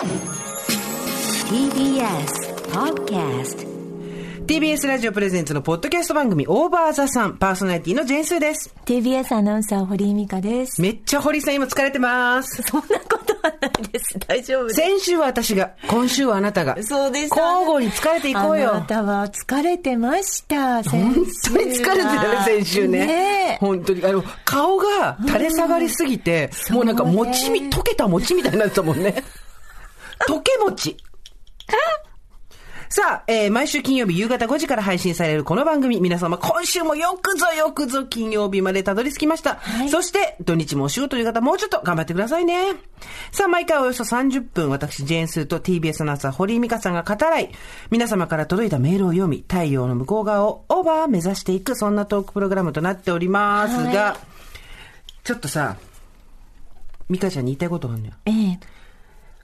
TBS Podcast TBS ラジオプレゼンツのポッドキャスト番組オーバーザさんパーソナリティのジェンスーです。TBS アナウンサー堀井美香です。めっちゃ堀さん今疲れてます。そんなことはないです。大丈夫です。先週は私が、今週はあなたが。そうです。交互に疲れていこうあなよ。たは疲れてました。先本週当に疲れてたね、先週ね。ねえ本当に。あの、顔が垂れ下がりすぎて、もうなんか餅み、溶けた餅みたいになってたもんね。溶け餅。さあ、えー毎週金曜日夕方5時から配信されるこの番組、皆様今週もよくぞよくぞ金曜日までたどり着きました。そして、土日もお仕事という方もうちょっと頑張ってくださいね。さあ、毎回およそ30分、私、ジェーンスーと TBS アナウンサー、堀井美香さんが語らい、皆様から届いたメールを読み、太陽の向こう側をオーバー目指していく、そんなトークプログラムとなっておりますが、はちょっとさ、美香ちゃんに言いたいことがあるのよ。ええ。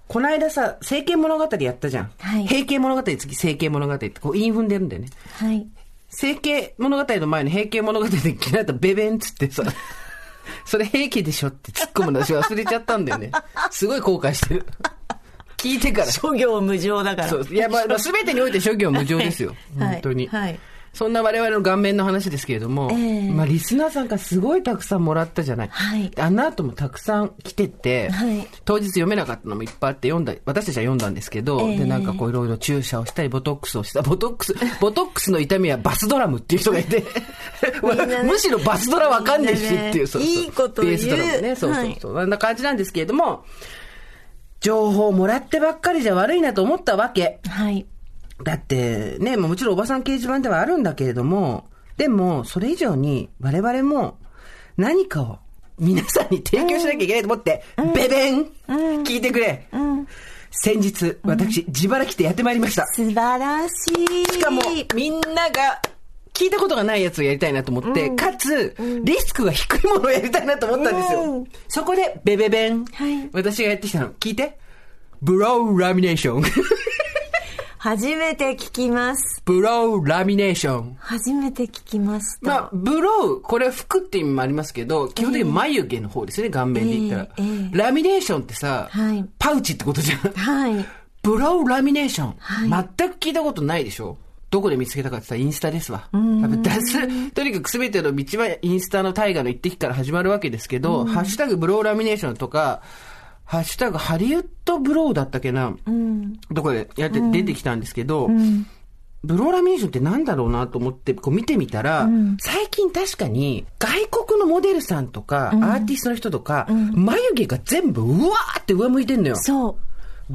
この間さ、整形物語やったじゃん。はい平形物語次整形物語って、こう、韻踏んでるんだよね。はい。整形物語の前の平形物語で嫌いだったベベンっつってさ、それ平気でしょって突っ込むの私忘れちゃったんだよね。すごい後悔してる。聞いてから。諸行無常だから。そう。いや、まあ、まあ全てにおいて諸行無常ですよ。はい本当に。はいそんな我々の顔面の話ですけれども、ええまあ、リスナーさんからすごいたくさんもらったじゃない。はいあの後もたくさん来てて、はい当日読めなかったのもいっぱいあって読んだ、私たちは読んだんですけど、ええで、なんかこういろいろ注射をしたり、ボトックスをした。ボトックス、ボトックスの痛みはバスドラムっていう人がいて、むしろバスドラわかんねえしっていう、そうそういいこと言うベースドラムね、そうそうそう。あんな感じなんですけれども、情報をもらってばっかりじゃ悪いなと思ったわけ。はい。だって、ね、もちろんおばさん掲示板ではあるんだけれども、でも、それ以上に我々も何かを皆さんに提供しなきゃいけないと思って、ベベン、聞いてくれ、先日、私、自腹来てやってまいりました。素晴らしい。しかも、みんなが聞いたことがないやつをやりたいなと思って、かつ、リスクが低いものをやりたいなと思ったんですよ。うんそこで、ベベベン、はい私がやってきたの、聞いて。ブローラミネーション。初めて聞きます。ブローラミネーション。初めて聞きました。まあ、ブロー、これは服って意味もありますけど、基本的に眉毛の方ですね、顔面で言ったら。ええええラミネーションってさ、はいパウチってことじゃん。はい。ブローラミネーション、はい全く聞いたことないでしょどこで見つけたかって言ったらインスタですわ。とにかく全ての道はインスタの大河の一滴から始まるわけですけど、ハッシュタグブローラミネーションとか、ハッシュタグハリウッドブローだったっけな、どこでやって出てきたんですけど、ブローラミネーションってなんだろうなと思ってこう見てみたら、最近確かに外国のモデルさんとか、アーティストの人とか、眉毛が全部うわーって上向いてんのよ。そう。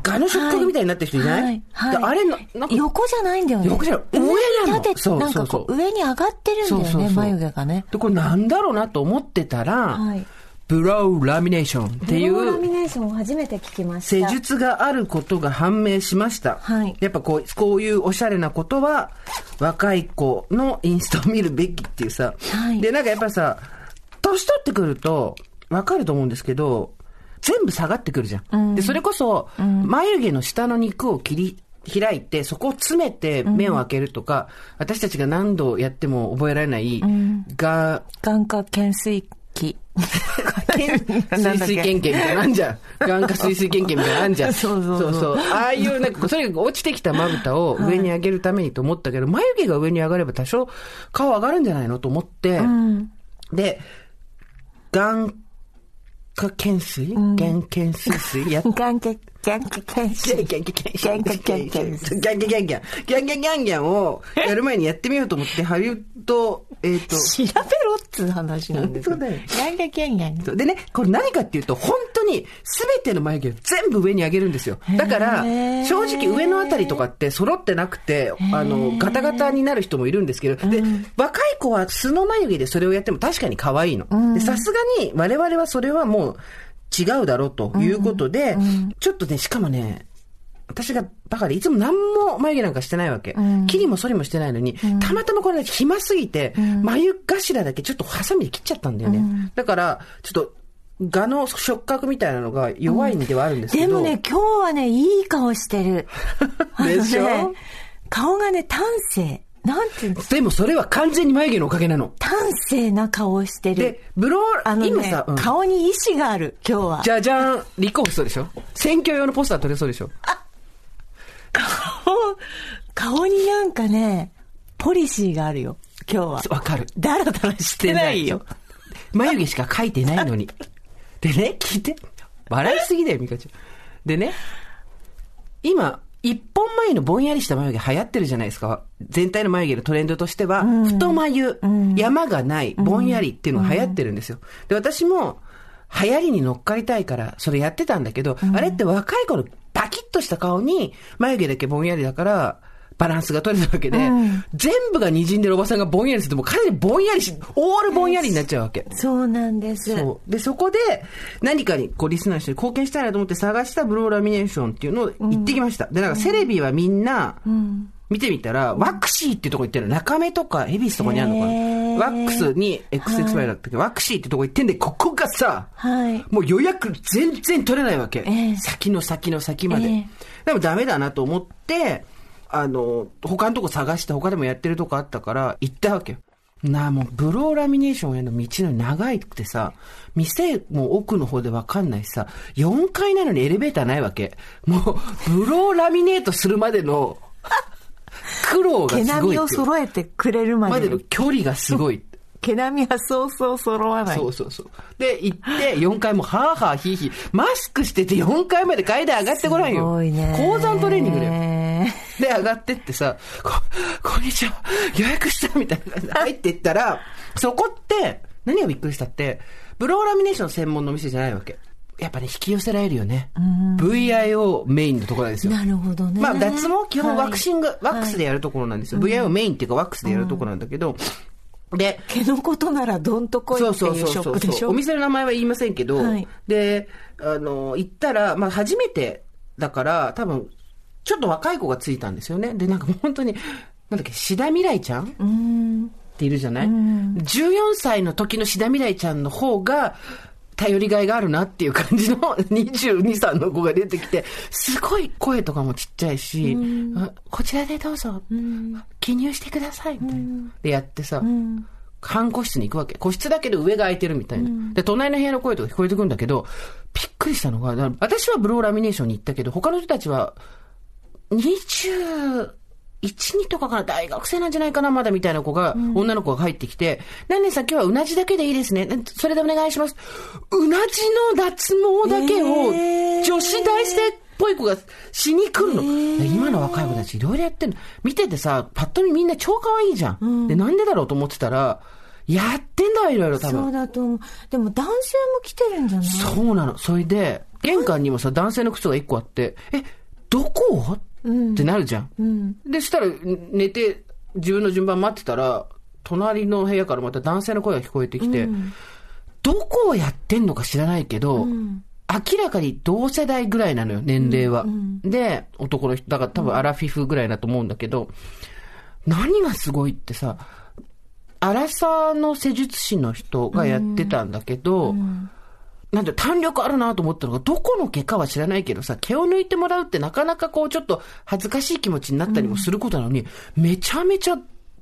ガの触覚みたいになってる人いない、はい。はい。であれな、なんか、横じゃないんだよね。横じゃない。上な立てそうなんかこう、上に上がってるんだよね、眉毛がね。で、これなんだろうなと思ってたら、はいブローラミネーションっていブローラミうネーションを初めて聞きました。施術があることが判明しました。はいやっぱこう、こういうおしゃれなことは、若い子のインスタを見るべきっていうさ。はいで、なんかやっぱりさ、年取ってくると、わかると思うんですけど、全部下がってくるじゃん。で、それこそ、眉毛の下の肉を切り、開いて、そこを詰めて目を開けるとか、私たちが何度やっても覚えられない、が、眼科懸垂器。水水研研みたいなのあんじゃん。眼科水水研研みたいなのあんじゃん。そうそうそう。そうああいう、なんか、とにかく落ちてきたまぶたを上に上げるためにと思ったけど、眉毛が上に上がれば多少顔上がるんじゃないのと思って、で、眼科懸垂？眼懸垂水？やっ眼科、眼科懸垂。ギャンギャンギャンギャンギャンギャンギャンギャンギャンギャンギャンギャンギャンをやる前にやってみようと思って、ハリウッド、えっと、調べろっつう話なんですよ。本当だよギャンギャンギャンギャン。でね、これ何かっていうと、本当に全ての眉毛を全部上に上げるんですよ。だから、正直上のあたりとかって揃ってなくて、あの、ガタガタになる人もいるんですけど、で、若い子は素の眉毛でそれをやっても確かに可愛いの。さすがに我々はそれはもう違うだろうということで、ちょっとね、しかもね、私がバカでいつも何も眉毛なんかしてないわけ。切りも剃りもしてないのに、たまたまこれ暇すぎて、眉頭だけちょっとハサミで切っちゃったんだよね。だから、ちょっと、蛾の触覚みたいなのが弱いんではあるんですけど。でもね、今日はね、いい顔してる。でしょ？ね顔がね、端正。なんていうのでもそれは完全に眉毛のおかげなの。端正な顔をしてる。で、ブロー、あのね今さ、うん顔に意志がある、今日は。じゃじゃん、立候補しそうでしょ？選挙用のポスター取れそうでしょ？顔、顔になんかね、ポリシーがあるよ、今日は。わかる。だらだらしてないよ。眉毛しか描いてないのに。でね、聞いて。笑いすぎだよ、ミカちゃん。でね、今、一本眉のぼんやりした眉毛流行ってるじゃないですか。全体の眉毛のトレンドとしては、太眉、山がない、ぼんやりっていうのが流行ってるんですよ。で、私も、流行りに乗っかりたいから、それやってたんだけど、あれって若い頃、パキッとした顔に、眉毛だけぼんやりだから、バランスが取れたわけで、全部が滲んでるおばさんがぼんやりすると、もう完全にぼんやりし、オールぼんやりになっちゃうわけ。そうなんです。で、そこで、何かに、こう、リスナーの人に貢献したいなと思って探したブローラミネーションっていうのを行ってきました。で、なんか、セレビはみんな、見てみたら、ワクシーっていうとこ行ってるの。中目とか、恵比寿とかにあるのかな。ワックスに XXY だったけ？ど、ワクシーってとこ行ってんで、ここがさ、はい。もう予約全然取れないわけ。ええ先の先の先まで。ええでもダメだなと思って、あの、他のとこ探して他でもやってるとこあったから行ったわけよ。なあ、もう、ブローラミネーションへの道のり長くてさ、店も奥の方でわかんないしさ、4階なのにエレベーターないわけ。もう、ブローラミネートするまでの 苦労が毛すごいっていう。並みを揃えてくれるまでまでの。距離がすごい。毛並みはそうそう揃わない。そうそうそう。で、行って、4階も、はぁはぁひいひい、マスクしてて4階まで階段上がってこないよ。すごいね。高山トレーニングだよ。よ。で、上がってってさ、こ、こんにちは、予約したみたいな感じで入っていったら、そこって、何がびっくりしたって、ブローラミネーション専門のお店じゃないわけ。やっぱね、引き寄せられるよね。VIO メインのところなんですよ。なるほどね。まあ、脱毛基本ワクシング、はいワックスでやるところなんですよ。VIO メインっていうかワックスでやるところなんだけど、で、毛のことならどんとこいっていうショップでしょ？お店の名前は言いませんけど、はいで、あの、行ったら、まあ初めてだから、多分、ちょっと若い子がついたんですよね。で、なんか本当に、なんだっけ、志田未来ちゃん？っ。ているじゃない、?14 歳の時の志田未来ちゃんの方が、頼りがいがあるなっていう感じの22、3の子が出てきて、すごい声とかもちっちゃいし、あこちらでどうぞ、記入してください、みたいな。で、やってさ、半個室に行くわけ。個室だけど上が空いてるみたいな。で、隣の部屋の声とか聞こえてくるんだけど、びっくりしたのが、私はブローラミネーションに行ったけど、他の人たちは、21、2とかかな大学生なんじゃないかなまだみたいな子が、女の子が入ってきて、何々さん今日はうなじだけでいいですね。それでお願いします。うなじの脱毛だけを、えー女子大生っぽい子がしに来るの。で今の若い子たちいろいろやってんの。見ててさ、パッと見みんな超可愛いじゃん。で、なんでだろうと思ってたら、やってんだわ、いろいろ多分。そうだと思う。でも男性も来てるんじゃない？そうなの。それで、玄関にもさ、男性の靴が一個あって、え、どこ、ってなるじゃん。うん。で、そしたら、寝て、自分の順番待ってたら、隣の部屋からまた男性の声が聞こえてきて、どこをやってんのか知らないけど、明らかに同世代ぐらいなのよ、年齢は。で、男の人、だから多分アラフィフぐらいだと思うんだけど、何がすごいってさ、アラサーの施術師の人がやってたんだけど、なんて弾力あるなと思ったのが、どこの毛かは知らないけどさ、毛を抜いてもらうってなかなかこうちょっと恥ずかしい気持ちになったりもすることなのに、めちゃめちゃ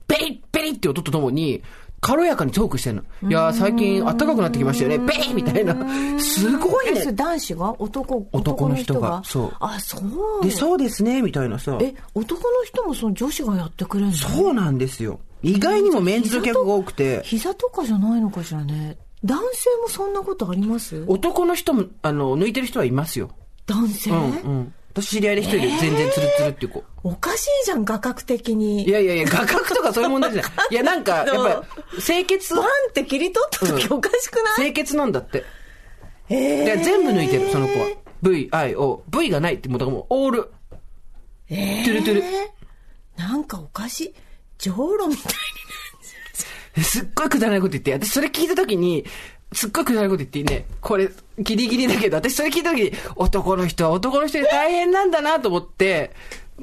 ベリッベリッって音とともに、軽やかにトークしてんの。いやー最近暖かくなってきましたよね。ベリッみたいな。すごいね。男子が？男、男の人がそうあ、そう。で、そうですね、みたいなさ。え、男の人もその女子がやってくれるの？そうなんですよ。意外にもメンズの客が多くて、膝とかじゃないのかしらね。男性もそんなことあります？男の人も、あの、抜いてる人はいますよ。男性、うん、うん。私知り合いで一人で全然ツルツルっていう子。おかしいじゃん、画角的に。いやいやいや、画角とかそういう問題じゃない。いや、なんか、やっぱり、清潔、バンって切り取った時おかしくない、清潔なんだって。えで、全部抜いてる、その子は。V, I, O。V がないって、もうだからもう、オール。えトゥルトゥルなんかおかしい。じょうろみたいすっごいくだらないこと言って、私それ聞いたときに、すっごいくだらないこと言ってね、これ、ギリギリだけど、私それ聞いたときに、男の人は男の人で大変なんだなと思って、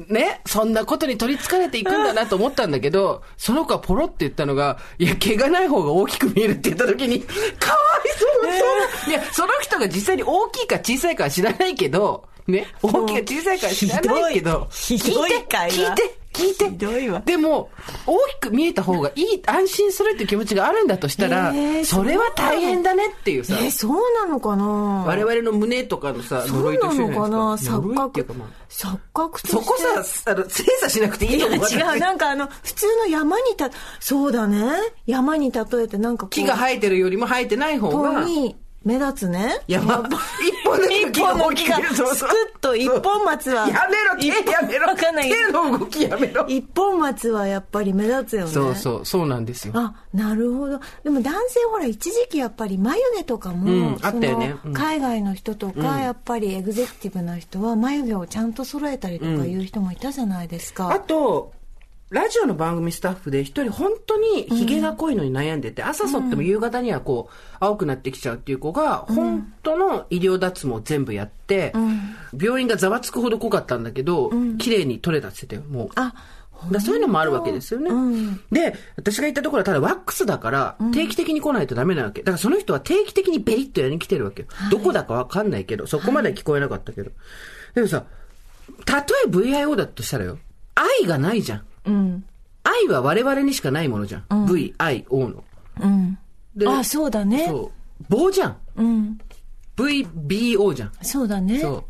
ね、そんなことに取り憑かれていくんだなと思ったんだけど、その子はポロって言ったのが、いや、毛がない方が大きく見えるって言ったときに、かわいそう、そんないや、その人が実際に大きいか小さいかは知らないけど、ね、大きいか小さいかは知らないけど、聞いて、聞いて、聞いて。ひどいわ。でも、大きく見えた方がいい、安心するっていう気持ちがあるんだとしたら、えーそれは大変だねっていうさ、え、そうなのかな？我々の胸とかのさ、そう呪いとな一緒じゃないのかな？錯覚。錯覚として。そこさ、あの、精査しなくていいいやと思う。違う、なんかあの、普通の山にた、そうだね。山に例えてなんか。木が生えてるよりも生えてない方本が、に目立つね。山、一本の一本の木が、そうそうすくっと一本松は。やめろ、手やめろ。わかんないけ手ど。の動きやめろ。一本松はやっぱり目立つよね。そうそう、そうなんですよ。あ、なるほど。でも男性ほら、一時期やっぱり眉毛とかも、うんあったよねうん海外の人とか、やっぱりエグゼクティブな人は眉毛をちゃんと揃えたりとかいう人もいたじゃないですか。あと、ラジオの番組スタッフで一人本当にヒゲが濃いのに悩んでて、朝剃っても夕方にはこう、青くなってきちゃうっていう子が、本当の医療脱毛全部やって、病院がざわつくほど濃かったんだけど、綺麗に取れたって言ってたよ、もう。あ、だそういうのもあるわけですよね。うんで、私が行ったところはただワックスだから、定期的に来ないとダメなわけ。だからその人は定期的にベリッとやりに来てるわけよ。どこだかわかんないけど、そこまでは聞こえなかったけど。でもさ、たとえ VIO だとしたらよ、愛がないじゃん。うん。愛は我々にしかないものじゃん。V、I、O の。うん。であ、そうだね。そう。棒じゃん。うん。V、B、O じゃん。そうだね。そう。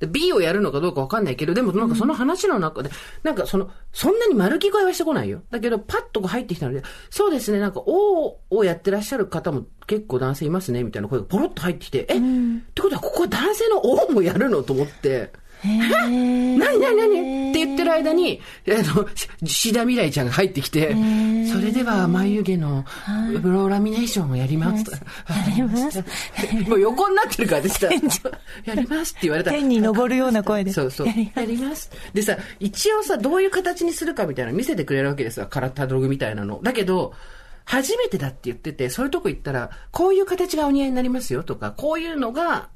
で B をやるのかどうかわかんないけど、でもなんかその話の中で、なんかその、そんなに丸聞こえはしてこないよ。だけど、パッとこう入ってきたので、そうですね、なんか O をやってらっしゃる方も結構男性いますね、みたいな声がポロッと入ってきて、え、ってことはここは男性の O もやるの？と思って、何何何？って言ってる間に、あの、し志田未来ちゃんが入ってきて、それでは眉毛のブローラミネーションをやりますと。やります。もう横になってるからでした。やりますって言われたら。天に昇るような声で。そうそう。やります。でさ、一応さ、どういう形にするかみたいなの見せてくれるわけですよ。カラタログみたいなの。だけど、初めてだって言ってて、そういうとこ行ったら、こういう形がお似合いになりますよとか、こういうのが、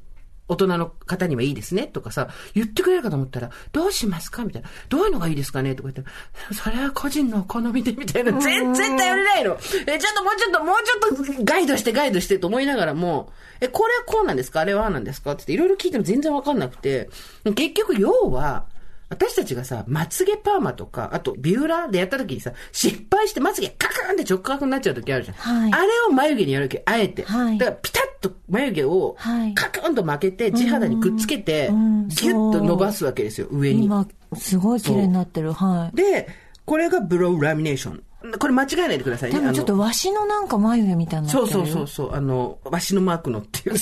大人の方にはいいですねとかさ、言ってくれるかと思ったら、どうしますかみたいな。どういうのがいいですかねとか言って、それは個人のお好みでみたいな。全然頼れないの。え、ちょっともうちょっと、もうちょっとガイドしてガイドしてと思いながらも、え、これはこうなんですか？あれはなんですか？って言っていろいろ聞いても全然わかんなくて、結局要は、私たちがさ、まつげパーマとか、あとビューラーでやった時にさ、失敗してまつげカカーンって直角になっちゃう時あるじゃん。はいあれを眉毛にやるわけ、あえて。はいだからピタッと眉毛をはいカクンと巻けて、地肌にくっつけて、うんギュッと伸ばすわけですよ、上に。今、すごい綺麗になってる。はい。で、これがブローラミネーション。これ間違えないでくださいね。でもちょっとわしのなんか眉毛みたいにな。そうそうそうそう、あの、わしのマークのっていう。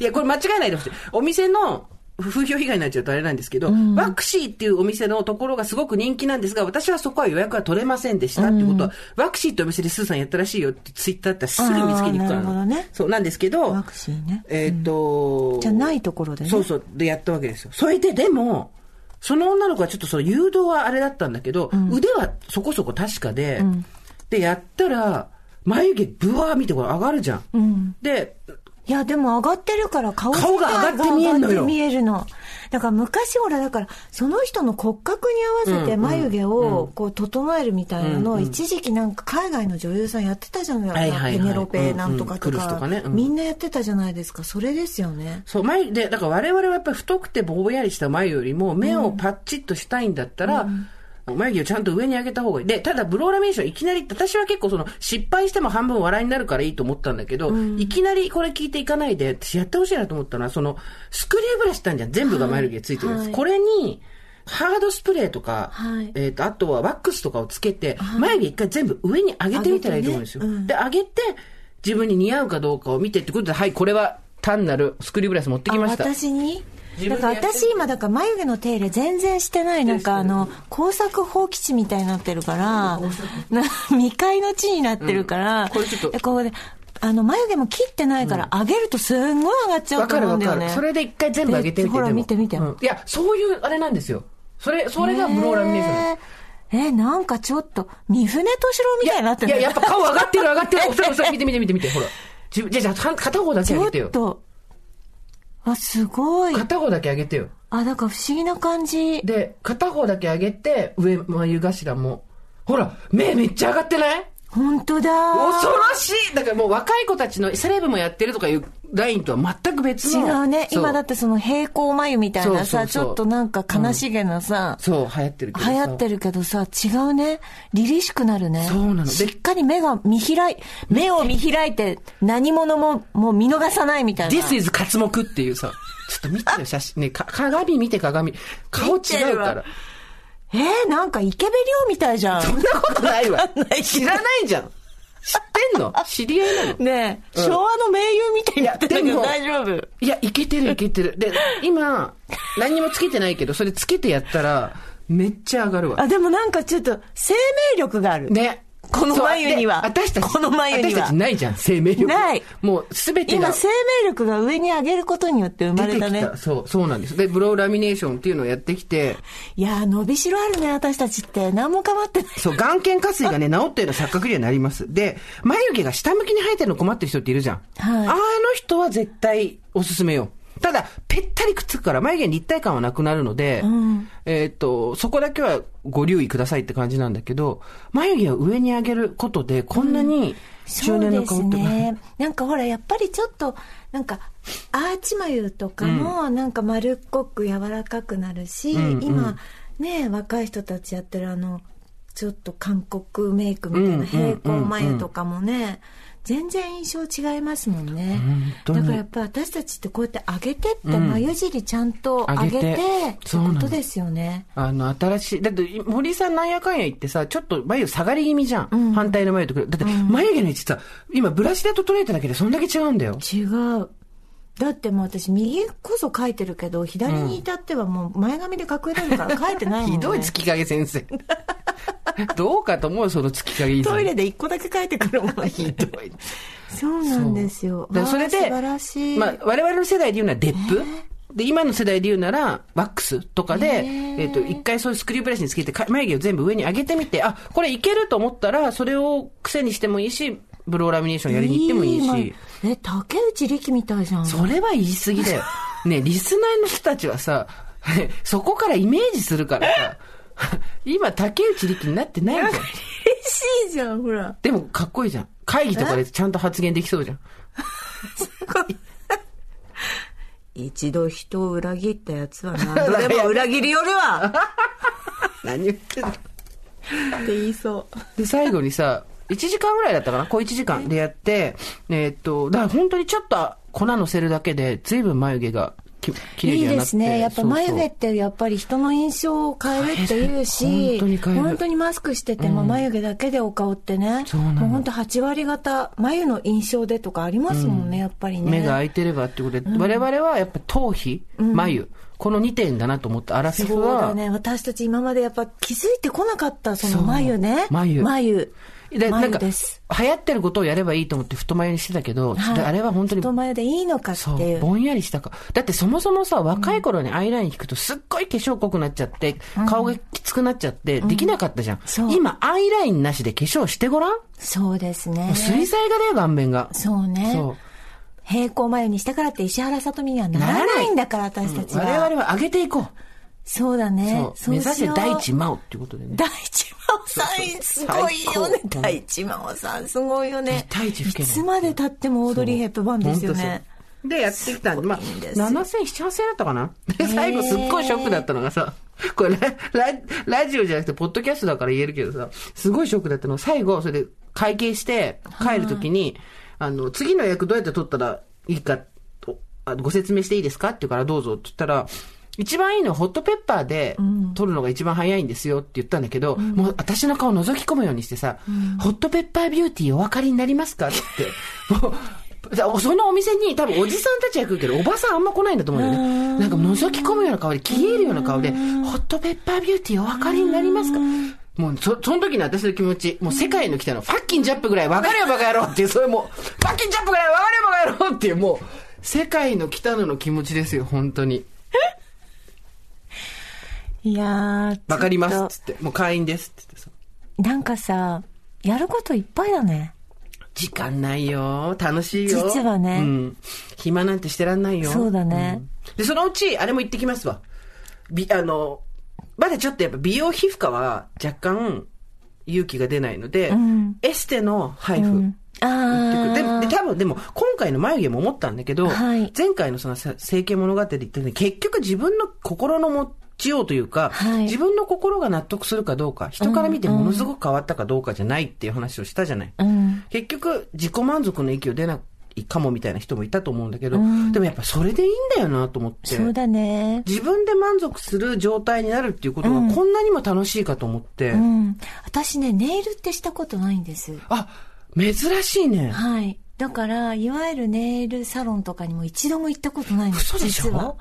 いや、これ間違えないでほしい。お店の、風評被害になっちゃうとあれなんですけど、ワクシーっていうお店のところがすごく人気なんですが、私はそこは予約は取れませんでしたってことは、ワクシーってお店でスーさんやったらしいよってツイッターってすぐ見つけに行くからなるほどねそうなんですけど、ワクチンね。えっ、と、じゃないところでね。そうそう、でやったわけですよ。それで、でも、その女の子はちょっとその誘導はあれだったんだけど、腕はそこそこ確かで、で、やったら、眉毛ブワー見てこれ上がるじゃん。うん。で、いや、でも上がってるから顔顔が上がって見えんのよ。見えるの。だから昔ほら、だから、その人の骨格に合わせて眉毛をこう整えるみたいなのを、一時期なんか海外の女優さんやってたじゃないですか。ペネロペなんとかとか。みんなやってたじゃないですか。それですよね。そう、眉、で、だから我々はやっぱり太くてぼんやりした眉よりも、目をパッチッとしたいんだったら、眉毛をちゃんと上に上げた方がいい。で、ただブローラミネーションいきなり、私は結構その、失敗しても半分笑いになるからいいと思ったんだけど、いきなりこれ聞いていかないで、私やってほしいなと思ったのは、その、スクリューブラシってあるじゃん。全部が眉毛ついてるやつ。はいこれに、ハードスプレーとか、はいえっ、と、あとはワックスとかをつけて、眉毛一回全部上に上げてみたらいいと思うんですよ。ねうんで、上げて、自分に似合うかどうかを見てってことで、はい、これは単なるスクリューブラシ持ってきました。あ私に？自だから私今だから眉毛の手入れ全然してないなんかあの工作放棄地みたいになってるからな未開の地になってるから、これちょっとでここであの眉毛も切ってないから上げるとすんごい上がっちゃうと。思うんだよねそれで一回全部上げてみて。でほら見て見てうんいや、そういうあれなんですよ。それ、それがブローラミネーションです。えなんかちょっと三船敏郎みたいになってるいや、やっぱ顔上がってる上がってる。見て見て見て見て、ほら。じゃあ、じゃ片方だけちょ上げてよ。っとあすごい片方だけ上げてよ。あだから不思議な感じで、片方だけ上げて、上眉頭も。ほら、目めっちゃ上がってない？本当だ恐ろしいだからもう若い子たちのセレブもやってるとかいうラインとは全く別違の。うね。今だってその平行眉みたいなさ、ちょっとなんか悲しげなさ、そう、流行ってるけどさ。流行ってるけどさ、違うね。凛々しくなるね。そうなのでしっかり目が見開い、目を見開いて何者ももう見逃さないみたいな。This is 活目っていうさ、ちょっと見てよ、写真。ね、か鏡見て鏡。顔違うから。えー、なんかイケベリオみたいじゃん。そんなことないわない。知らないじゃん。知ってんの？知り合いなの？ねえ、うん昭和の名優みたいになってるけど大丈夫？いや、いけてるいけてる。で、今、何にもつけてないけど、それつけてやったら、めっちゃ上がるわ。あ、でもなんかちょっと生命力がある。ね。この眉には私たち、この眉には私たちないじゃん、生命力。ないもう、すべてが今生命力が上に上げることによって生まれたね出てきた。。そう、そうなんです。で、ブローラミネーションっていうのをやってきて、いやー、伸びしろあるね、私たちって。何も変わってない。そう、眼瞼下垂がね、治ったような錯覚にはなります。で、眉毛が下向きに生えてるの困ってる人っているじゃん。はいあの人は絶対おすすめよ。ただ、ぺったりくっつくから眉毛に立体感はなくなるので、えーっと、そこだけはご留意くださいって感じなんだけど、眉毛を上に上げることで、こんなに中年の顔って、ね。なんかほら、やっぱりちょっと、なんか、アーチ眉とかも、なんか丸っこく柔らかくなるし、うんうん。今、ね、若い人たちやってるあの、ちょっと韓国メイクみたいうんな平行眉とかもね、全然印象違いますもんね。だからやっぱ私たちってこうやって上げてって、眉尻ちゃんと上げて、そうなのことですよね。あの、新しい、だって、森井さんなんやかんや言ってさ、ちょっと眉下がり気味じゃん。反対の眉とだって、眉毛の位置さ、今ブラシで整えただけでそんだけ違うんだよ。違うだってもう私右こそ書いてるけど左に至ってはもう前髪で隠れるから書いてないもん、ね、ひどい月影先生。どうかと思う、その月影トイレで一個だけ書いてくるもんひどい。そうなんですよ。だからそれで、まあ、我々の世代で言うならデップ、で、今の世代で言うなら、ワックスとかで、えっ、と、一回そういうスクリューブラシにつけて、か眉毛を全部上に上げてみて、あ、これいけると思ったら、それを癖にしてもいいし、ブローラミネーションやりに行ってもいいし、いえ竹内力みたいじゃんそれは言い過ぎだよ。ね、リスナーの人たちはさ、そこからイメージするからさ、今、竹内力になってないじゃん。嬉しいじゃんほらでも、かっこいいじゃん。会議とかでちゃんと発言できそうじゃん。一度人を裏切ったやつは何度でも裏切りよるわ何言ってんのって言いそうで、最後にさ、1時間ぐらいだったかな？小1時間でやって、えーっと、だから本当にちょっと粉乗せるだけで、随分眉毛がきいいにはなって。ですね。やっぱ眉毛そうってやっぱり人の印象を変えるっていうし、本当に変える本当にマスクしてても眉毛だけでお顔ってね、そうなのもう本当8割方眉の印象でとかありますもんね、やっぱりね。目が開いてればってことで、我々はやっぱ頭皮、眉、この2点だなと思って、アラフィそフは、うだね。私たち今までやっぱ気づいてこなかった、そのそう眉ね。眉眉。でなんか。流行ってることをやればいいと思って太眉にしてたけど、はいであれは本当に太眉でいいのかっていう。ぼんやりしたか。だってそもそもさ、若い頃にアイライン引くとすっごい化粧濃くなっちゃって、顔がきつくなっちゃって、できなかったじゃん。そう今、アイラインなしで化粧してごらん、そうですね。水彩画だよ、顔面が。そうね。そう。平行眉にしたからって石原さとみにはならないんだから、私たちは。我々は上げていこう。そうだね。そう。目指せしよう。第一真央っていうことでね。大地真央さん、すごいよね。大地真央さん、すごいよね。いいつまで経ってもオードリー・ヘップバーンですよね。で、やってきたんで、まあ、いいんですよ。7000、7000だったかな？で、最後すっごいショックだったのがさ、これラ、ラ、ラジオじゃなくて、ポッドキャストだから言えるけどさ、すごいショックだったのが、最後、それで会計して、帰るときに、あの、次の役どうやって取ったらいいかと、あご説明していいですか？って言うから、どうぞって言ったら、一番いいのはホットペッパーで取るのが一番早いんですよって言ったんだけど、もう私の顔覗き込むようにしてさ、ホットペッパービューティーお分かりになりますかって。もうだそのお店に多分おじさんたちは来るけど、おばさんあんま来ないんだと思うんだよね。なんか覗き込むような顔で、消えるような顔で、ホットペッパービューティーお分かりになりますか？もう、そ、その時の私の気持ち、もう世界の来たの、ファッキンジャップぐらい分かるよバカ野郎っていう、それもう、ファッキンジャップぐらい分かるよバカ野郎っていう、もう、世界の来たのの気持ちですよ、本当に。いやー。わかりますっっつって、もう会員ですって言ってさ。となんかさ、やることいっぱいだね。時間ないよ。楽しいよ。実はねうん。暇なんてしてらんないよ。そうだねんで、そのうち、あれも行ってきますわ。び、あの、まだちょっとやっぱ美容皮膚科は若干勇気が出ないので、んエステの配布。うんあでーで多分でも今回の眉毛も思ったんだけど、はい前回のそのさ整形物語で言ったように結局自分の心の持ちようというか、はい自分の心が納得するかどうか人から見てものすごく変わったかどうかじゃないっていう話をしたじゃない、うん。結局自己満足の域を出ないかもみたいな人もいたと思うんだけど、うんでもやっぱそれでいいんだよなと思ってそうだね。自分で満足する状態になるっていうことがこんなにも楽しいかと思って、うん。私ね、ネイルってしたことないんです。あ珍しいねはい。だから、いわゆるネイルサロンとかにも一度も行ったことないんです。嘘でしょ？実は。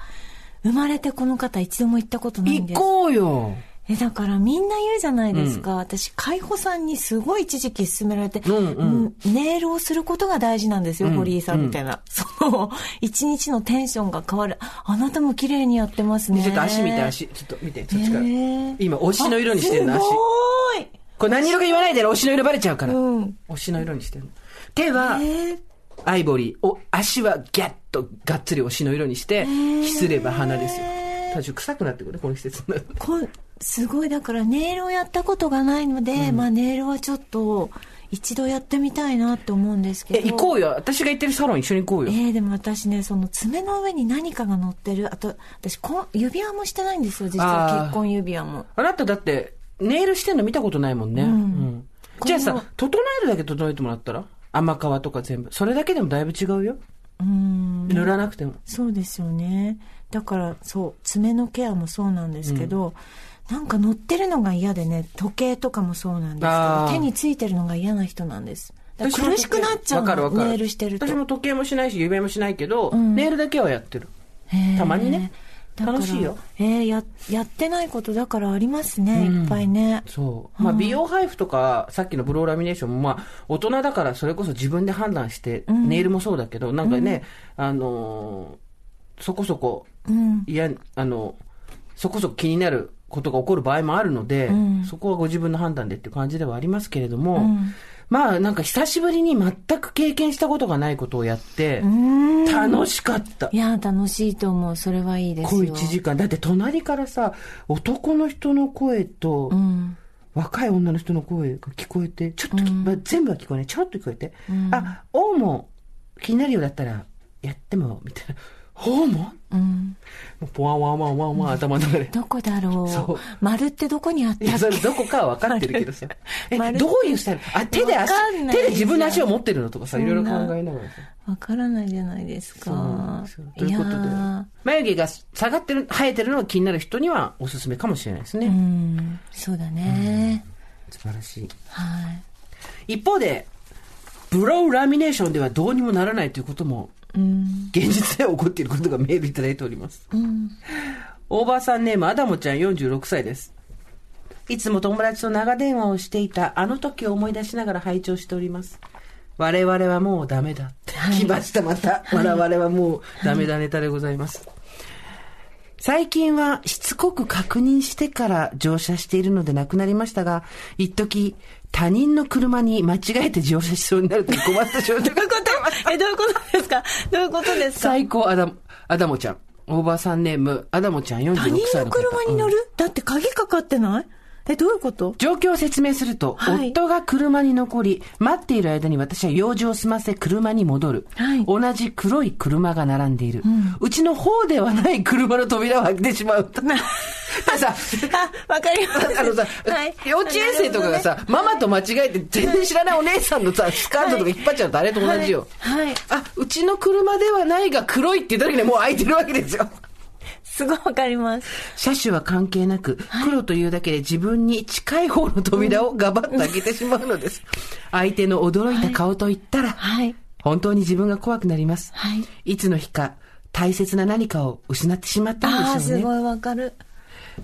生まれてこの方一度も行ったことないんです。行こうよ。え、だからみんな言うじゃないですか。私、海保さんにすごい一時期勧められて、うんうん。うんネイルをすることが大事なんですよ、うん。堀井さんみたいな。その、一日のテンションが変わる。あなたも綺麗にやってますね。ちょっと足見て足ちょっと見てそっちから、へー。今推しの色にしてるのあ足。すごい。これ何色か言わないでね推しの色バレちゃうから、うん。推しの色にしてるの。手はえー。アイボリー。お足はギャッとがっつり推しの色にしてー。ひすれば花ですよ。体重臭くなってくるねこの季節になると。すごいだからネイルをやったことがないので、まあネイルはちょっと一度やってみたいなって思うんですけえど行こうよ。私が行ってるサロン一緒に行こうよ、えーでも私ねその爪の上に何かが乗ってる。あと私こん指輪もしてないんですよ実は。結婚指輪も。あなただってネイルしてんの見たことないもんね、うん。じゃあさ整えるだけ整えてもらったら？甘皮とか全部。それだけでもだいぶ違うようん。塗らなくても。そうですよね。だからそう爪のケアもそうなんですけど、なんか乗ってるのが嫌でね時計とかもそうなんですけど手についてるのが嫌な人なんです。苦しくなっちゃうのネイルしてると。私も時計もしないし指輪もしないけど、ん。ネイルだけはやってる。たまにね楽しいよ。えーややってないことだからありますね、いっぱいね。そう。まあ、美容配布とか、さっきのブローラミネーションも、まあ、大人だからそれこそ自分で判断して、ネイルもそうだけど、なんかね、あのーそこそこ、うん。いや、あの、そこそこ気になることが起こる場合もあるので、ん。そこはご自分の判断でっていう感じではありますけれども、んまあ、なんか久しぶりに全く経験したことがないことをやって、うん。楽しかった。いや楽しいと思う。それはいいです小よ1時間。だって隣からさ、男の人の声と、うん。若い女の人の声が聞こえて、ちょっとき、まあ全部は聞こえない、ちょっと聞こえて、あ、王も気になるようだったら、やっても、みたいな。王も？うん。ポワンワンワンワンワン頭の中で。どこだろそう。う丸ってどこにあったそれどこかは分かってるけどさ。え、丸どういうスタイル？あ、手で足手で自分の足を持ってるのとかさ、いろいろ考えながらさ。わからないじゃないですか。ということで。眉毛が下がってる、生えてるのが気になる人にはおすすめかもしれないですね。うん。そうだね、素晴らしい。はい。一方で、ブローラミネーションではどうにもならないということも、うん現実で起こっていることがメールいただいております。うんオーバーさんネーム、アダモちゃん46歳です。いつも友達と長電話をしていたあの時を思い出しながら拝聴しております。我々はもうダメだって。来ました、また。我々はもうダメだネタでございます。最近はしつこく確認してから乗車しているのでなくなりましたが、一時他人の車に間違えて乗車しそうになると困った状態が。えどういうことですか？どういうことですか？最高アダモ、アダモちゃん。オーバーさんネーム、アダモちゃん46他歳の方。人の車に乗うんる、だって鍵かかってない？えどういうこと？状況を説明すると、はい夫が車に残り、待っている間に私は用事を済ませ車に戻る。はい同じ黒い車が並んでいる。うちの方ではない車の扉を開けてしまう。ださ、あわかりますあのさ、はい幼稚園生とかがさ、ママと間違えて全然知らないお姉さんのさ、スカートとか引っ張っちゃうとあれと同じよ。はい、はいあ、うちの車ではないが黒いって言った時にもう開いてるわけですよ。すごいわかります。車種は関係なく、黒というだけで自分に近い方の扉をガバッと開けてしまうのです。相手の驚いた顔と言ったら、はい。本当に自分が怖くなります。はい。いつの日か大切な何かを失ってしまったああんでしょうね。すごいわかる。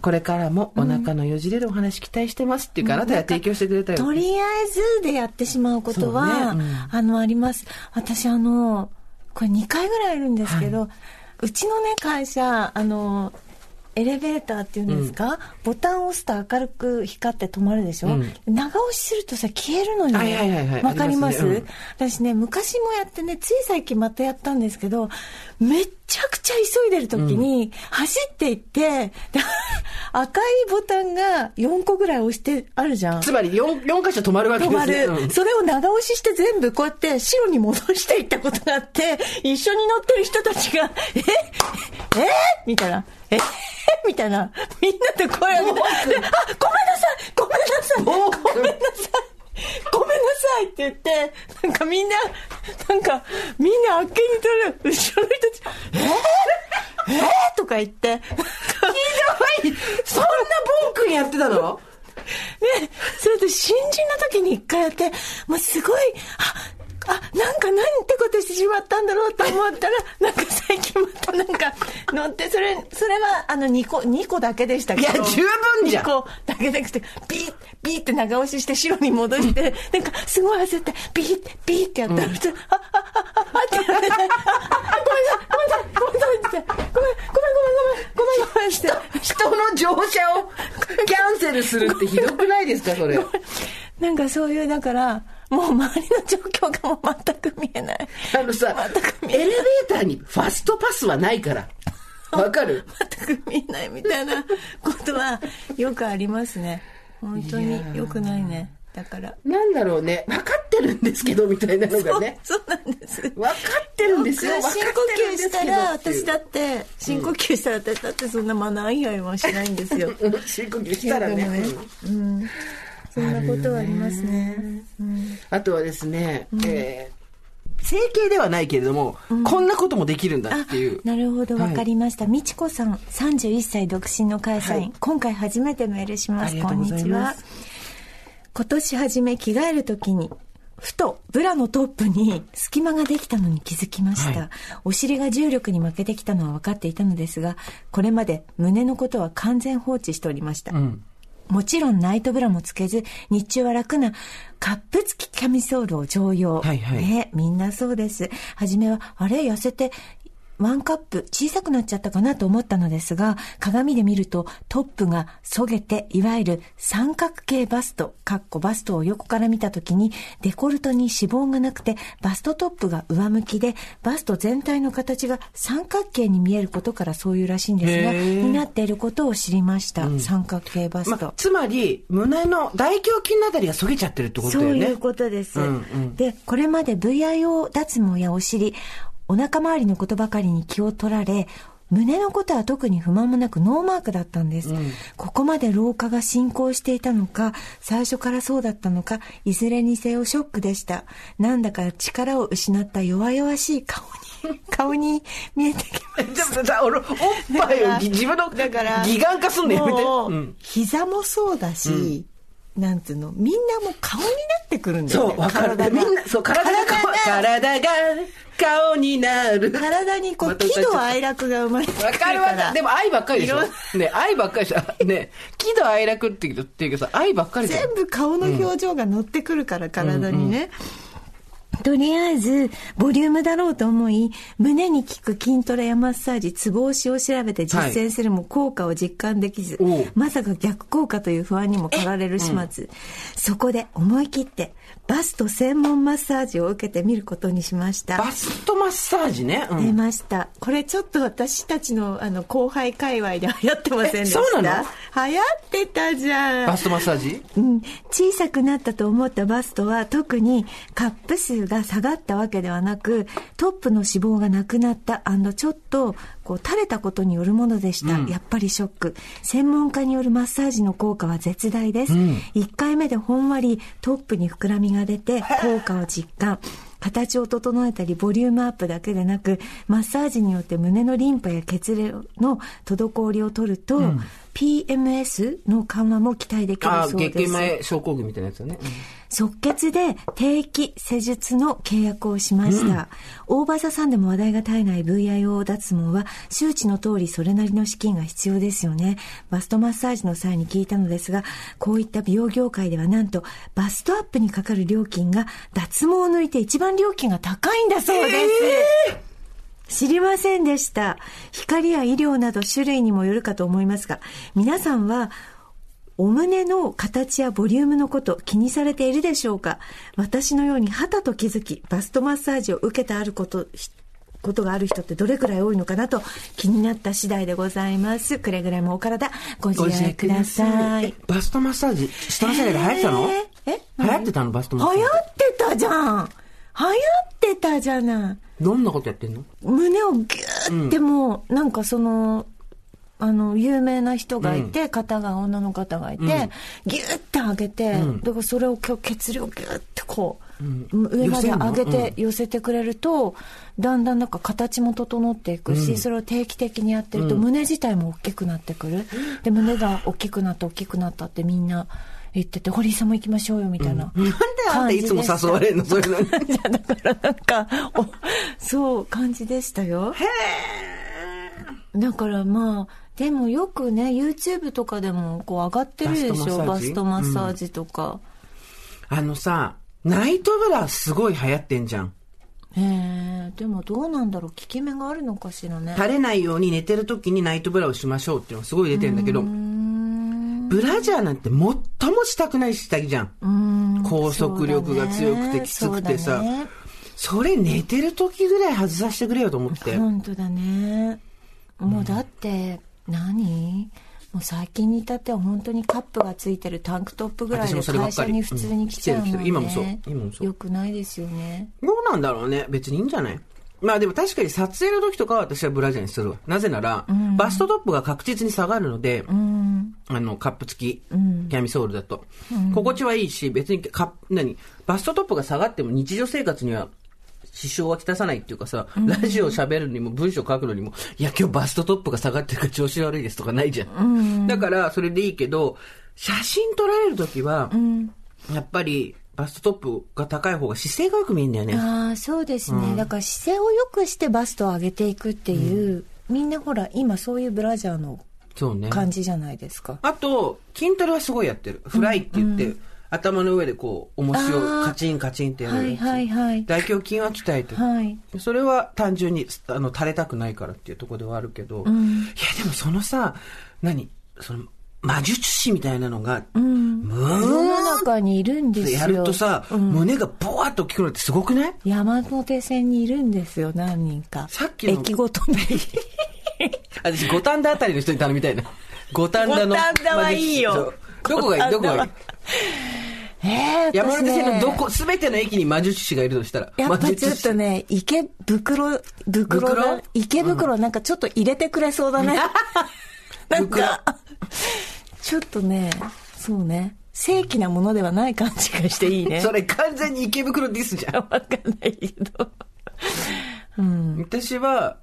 これからもお腹のよじれるお話期待してますっていうか、あなたが提供してくれたよ。とりあえずでやってしまうことは、ね。うん。あのあります。私あのこれ2回ぐらいいるんですけど、うちのね会社あのエレベーターっていうんですか、ボタンを押すと明るく光って止まるでしょ、うん。長押しするとさ消えるのよはいはいはいはい。わかります？ありますね。私ね昔もやってねつい最近またやったんですけどめっちゃくちゃ急いでる時に走っていって、で赤いボタンが4個ぐらい押してあるじゃん。つまり 4, 4箇所止まるわけですね。止まる、うん。それを長押しして全部こうやって白に戻していったことがあって、一緒に乗ってる人たちが、え？え？みたいな。え？みたいな。みんなで声を上げて、であ、ごめんなさい。ごめんなさい。ごめんなさいごめんなさいって言って、なんかみんな、なんか、みんなあっけに取る、後ろの人たち、えー、えー、とか言って、ひどい。そんなボン君やってたの？ね、それで新人の時に一回やって、もうすごい、あ、あ、なんか何てことしてしまったんだろうと思ったら、なんか最近またなんか乗って、それ、それはあの2個、2個だけでしたけど。いや十分じゃん2個だけでなくて、ビーッ、ビーって長押しして白に戻して、なんかすごい焦って、ビーって、ビーってやったら、普通、あ、あ、あ、あ、あって言われて、あ、あごめんなさい、ごめんなさい、ごめんなさいって、ごめん、ごめん、ごめん、ごめん、ごめんって。人の乗車をキャンセルするってひどくないですか、それ。なんかそういう、だから、もう周りの状況がもう全く見えない。あのさ。エレベーターにファストパスはないから。わかる？全く見えないみたいなことはよくありますね。本当によくないね。だから。なんだろうね。分かってるんですけど、みたいなのがね。そうなんです。分かってるんですよ。深呼吸したら、私だって、深呼吸したら私だってそんなマナー違反はしないんですよ。うん深呼吸したらね。うんうん。そんなことはありますね。うんあとはですね、えー整形ではないけれども、こんなこともできるんだっていう。なるほど、はいわかりました。みちこさん、31歳独身の会社員。はい今回初めてメールします。こんにちは。今年初め着替えるときに、ふとブラのトップに隙間ができたのに気づきました。はいお尻が重力に負けてきたのは分かっていたのですが、これまで胸のことは完全放置しておりました。うん。もちろんナイトブラもつけず、日中は楽なカップ付きキャミソールを常用。はいはいね、みんなそうです。はじめは、あれ痩せて、ワンカップ小さくなっちゃったかなと思ったのですが、鏡で見るとトップがそげて、いわゆる三角形バスト、かっこバストを横から見たときに、デコルトに脂肪がなくて、バストトップが上向きで、バスト全体の形が三角形に見えることからそういうらしいんですが、になっていることを知りました。三角形バスト。まあ、つまり、胸の大胸筋のあたりが削げちゃってるってことだよね。そういうことです。うんうんで、これまで VIO 脱毛やお尻、お腹周りのことばかりに気を取られ、胸のことは特に不満もなくノーマークだったんです。ここまで老化が進行していたのか、最初からそうだったのか、いずれにせよショックでした。なんだか力を失った弱々しい顔に、顔に見えてきました。でもさ、俺、おっぱいを自分のだから義眼化すんのやめて。もううん膝もそうだし、なんていうの？みんなもう顔になってくるんだよね。そう、わかる。体が。みんな、そう、体が顔、体が。顔になる。体にこう喜怒哀楽が生まれてくるわかるわかる。でも愛ばっかりでしょね、愛ばっかりでしょ？ね、喜怒哀楽って言うけどっていうけどさ、愛ばっかりじゃん。全部顔の表情が乗ってくるから、体にね。とりあえず、ボリュームだろうと思い、胸に効く筋トレやマッサージ、ツボ押しを調べて実践するも効果を実感できず、おうまさか逆効果という不安にも駆られる始末。そこで思い切って、バスト専門マッサージを受けてみることにしました。バストマッサージね。う出ん。ました。これちょっと私たちのあの後輩界隈で流行ってませんでした？えそうなの？流行ってたじゃん。バストマッサージ？うん、小さくなったと思ったバストは特にカップ数が下がったわけではなくトップの脂肪がなくなったちょっとこう垂れたことによるものでした、やっぱりショック。専門家によるマッサージの効果は絶大です、1回目でほんわりトップに膨らみが出て効果を実感。形を整えたりボリュームアップだけでなくマッサージによって胸のリンパや血流の滞りを取ると、PMS の緩和も期待できるああ、そうです月経前症候群みたいなやつよね。即決で定期施術の契約をしました。大場座さんでも話題が絶えない VIO 脱毛は周知の通りそれなりの資金が必要ですよね。バストマッサージの際に聞いたのですが、こういった美容業界ではなんとバストアップにかかる料金が脱毛を抜いて一番料金が高いんだそうです。知りませんでした。光や医療など種類にもよるかと思いますが、皆さんはお胸の形やボリュームのこと気にされているでしょうか？私のように旗と気づき、バストマッサージを受けてあること、ことがある人ってどれくらい多いのかなと気になった次第でございます。くれぐれもお体ご自愛ください。バストマッサージ、下の世代で流行ってたの？えーえ流行ってたのバストマッサージ。流行ってたじゃん流行ってたじゃない。どんなことやってんの？胸をギューってもう、なんかその、あの、有名な人がいて、方が、女の方がいて、ギューって上げて、だからそれを今日血流をギューってこう、上まで上げて寄せてくれると、だんだんなんか形も整っていくし、それを定期的にやってると、胸自体も大きくなってくる。で、胸が大きくなった大きくなったってみんな言ってて、堀井さんも行きましょうよみたいな。なんであんたいつも誘われるのそういうのに。いや、だからなんか、おそう、感じでしたよ。だからまあ、でもよくね、YouTube とかでもこう上がってるでしょ、ババスストマッサージとか。あのさ、ナイトブラすごい流行ってんじゃん。へえ、でもどうなんだろう、効き目があるのかしらね。垂れないように寝てる時にナイトブラをしましょうっていうのがすごい出てるんだけど、ブラジャーなんて最もしたくない下着じゃん。うん拘束力が強くてきつくてさそれ寝てる時ぐらい外させてくれよと思って。本当だね。もうだって、何？もう最近に至っては本当にカップがついてるタンクトップぐらいで会社に普通に来ちゃうね。今もそう今もそうよくないですよね。どうなんだろうね。別にいいんじゃない？まあでも確かに撮影の時とかは私はブラジャーにするわ。なぜなら、バストトップが確実に下がるので、うん。あの、カップ付き、キャミソールだと。心地はいいし、別にカップ、何？バストトップが下がっても日常生活には支障はきたさないっていうかさ、ラジオ喋るにも文章書くのにも、いや今日バストトップが下がってるから調子悪いですとかないじゃん。だからそれでいいけど、写真撮られる時は、やっぱりバストトップが高い方が姿勢がよく見えるんだよね。ああ、そうですね。だから姿勢を良くしてバストを上げていくっていう、みんなほら、今そういうブラジャーのそうね。感じじゃないですか。あと、筋トレはすごいやってる。フライって言って、頭の上でこう、重しをカチンカチンってやる。はいはいはい大胸筋は鍛えてる。はい。それは単純に、あの、垂れたくないからっていうところではあるけど、いや、でもそのさ、何？その、魔術師みたいなのが、ム世ーの中にいるんですよ。やるとさ、胸がボワッと大きくなるってすごくない？山手線にいるんですよ、何人か。さっきの駅ごとに。私、五反田あたりの人に頼みたいな。五反田の。五反田はいいよどこがいい？どこがいい？えー、山手線のどこ、すべての駅に魔術師がいるとしたら。やっぱちょっとね、池袋、袋？袋？だ池袋なんかちょっと入れてくれそうだね。なんか、ちょっとね、そうね、正規なものではない感じがしていいね。それ完全に池袋ディスじゃん。わかんないけど。うん。私は、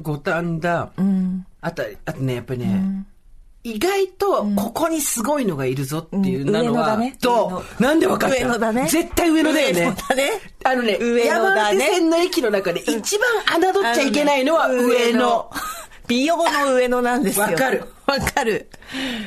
五反田、うん。あと、あとね、やっぱりね、意外と、ここにすごいのがいるぞっていうなのは、うんねと、なんでわかった？上野だね絶対上野だよね。ねあのね、上野だね山手線の駅の中で一番侮っちゃいけないのは上野。。美容の上野なんですよ。わかる。わかる。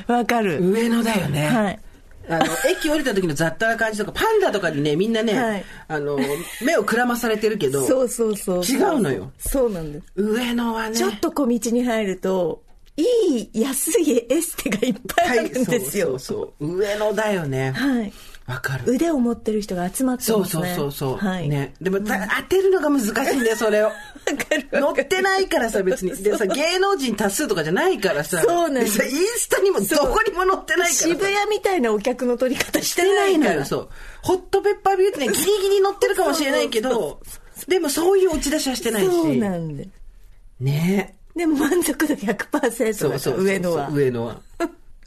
わかる。上野だよね。はい。あの、駅降りた時の雑多な感じとか、パンダとかにね、みんなね、はいあの、目をくらまされてるけど、そうそうそう。違うのよ。そうなんです。上野はね、ちょっと小道に入ると、いい安いエステがいっぱいあるんですよ。そうそうそう。上野だよね。はい。わかる。腕を持ってる人が集まってそうますね。そうそうそう。はい。ね。でも、た当てるのが難しいんだよ、それを。わかる乗ってないからさ、別に。でさ、芸能人多数とかじゃないからさ。そうなんですさ、インスタにもどこにも載ってないからさ。渋谷みたいなお客の取り方ししててなから。ないいのよ、そう。ホットペッパービューティーね、ギリギリ載ってるかもしれないけど、でもそういう落ち出しはしてないし。そうなんで。ねでも満足度100%そうだから、そうそう上野は。上野は。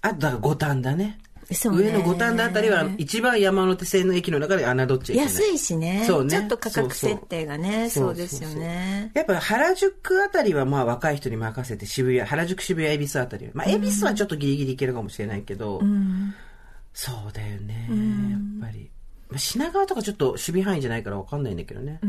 あと、だから五反田ね。上野五反田あたりは、一番山手線の駅の中で侮っちゃいけない。安いしね。そうねちょっと価格設定がね、そうですよね。やっぱ原宿あたりはまあ若い人に任せて渋谷、原宿渋谷恵比寿あたりは。まあ恵比寿はちょっとギリギリいけるかもしれないけど、そうだよね、やっぱり。まあ品川とかちょっと守備範囲じゃないからわかんないんだけどね。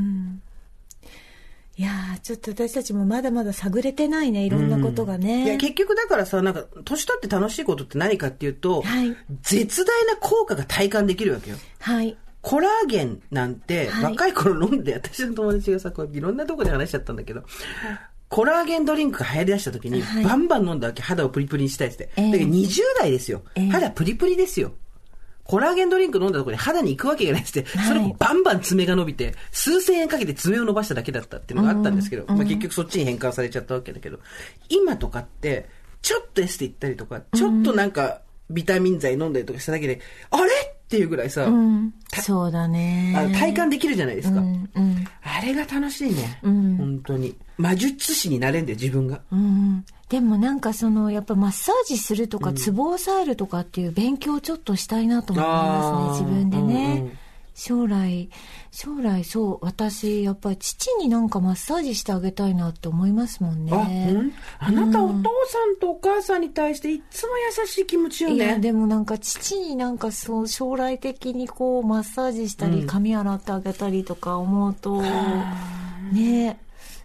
いやー、ちょっと私たちもまだまだ探れてないね、いろんなことがね。いや、結局だからさ、なんか、年取って楽しいことって何かっていうと、はい。絶大な効果が体感できるわけよ。はい。コラーゲンなんて、はい。若い頃飲んで、私の友達がさ、こういろんなとこで話しちゃったんだけど、コラーゲンドリンクが流行り出した時に、はい。バンバン飲んだわけ、肌をプリプリにしたいって。だけど20代ですよ、ええ。肌プリプリですよ。コラーゲンドリンク飲んだところに肌に行くわけがないって、それもバンバン爪が伸びて、数千円かけて爪を伸ばしただけだったっていうのがあったんですけど、まあ結局そっちに変換されちゃったわけだけど、今とかって、ちょっとエステ行ったりとか、ちょっとなんか、ビタミン剤飲んだりとかしただけで、あれ？っていうぐらいさ、うん。そうだね。体感できるじゃないですか。うん。うん。あれが楽しいね。ん本当に。魔術師になれんだよ、自分が。うんでもなんかそのやっぱマッサージするとか、ツボを押さえるとかっていう勉強をちょっとしたいなと思いますね自分でね、うんうん将来将来そう私やっぱり父になんかマッサージしてあげたいなって思いますもんね。あ、ほん？あなたお父さんとお母さんに対していつも優しい気持ちよいやね。でもなんか父になんかそう将来的にこうマッサージしたり髪洗ってあげたりとか思うと、ね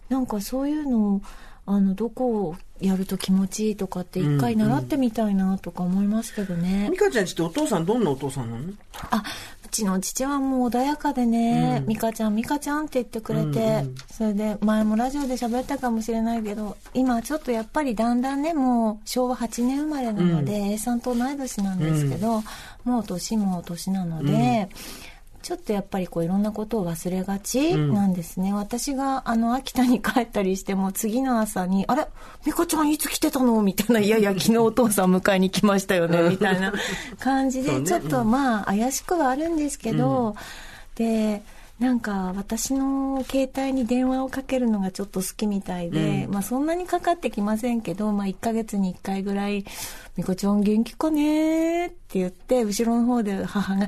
なんかそういうのをあのどこをやると気持ちいいとかって一回習ってみたいなとか思いますけどね、美香ちゃんちってお父さんどんなお父さんなの？あうちの父はもう穏やかでね「美香ちゃん美香ちゃん」って言ってくれて、それで前もラジオで喋ったかもしれないけど今ちょっとやっぱりだんだんねもう昭和8年生まれなので、A さんと同い年なんですけど、もう年も年なので。ちょっとやっぱりこういろんなことを忘れがちなんですね、私があの秋田に帰ったりしても次の朝に「あれ？美香ちゃんいつ来てたの?」みたいな「いやいや昨日お父さん迎えに来ましたよね」みたいな感じでちょっとまあ怪しくはあるんですけど、でなんか私の携帯に電話をかけるのがちょっと好きみたいで、まあそんなにかかってきませんけど、まあ1ヶ月に1回ぐらい、みこちゃん元気かねって言って、後ろの方で母が、やめ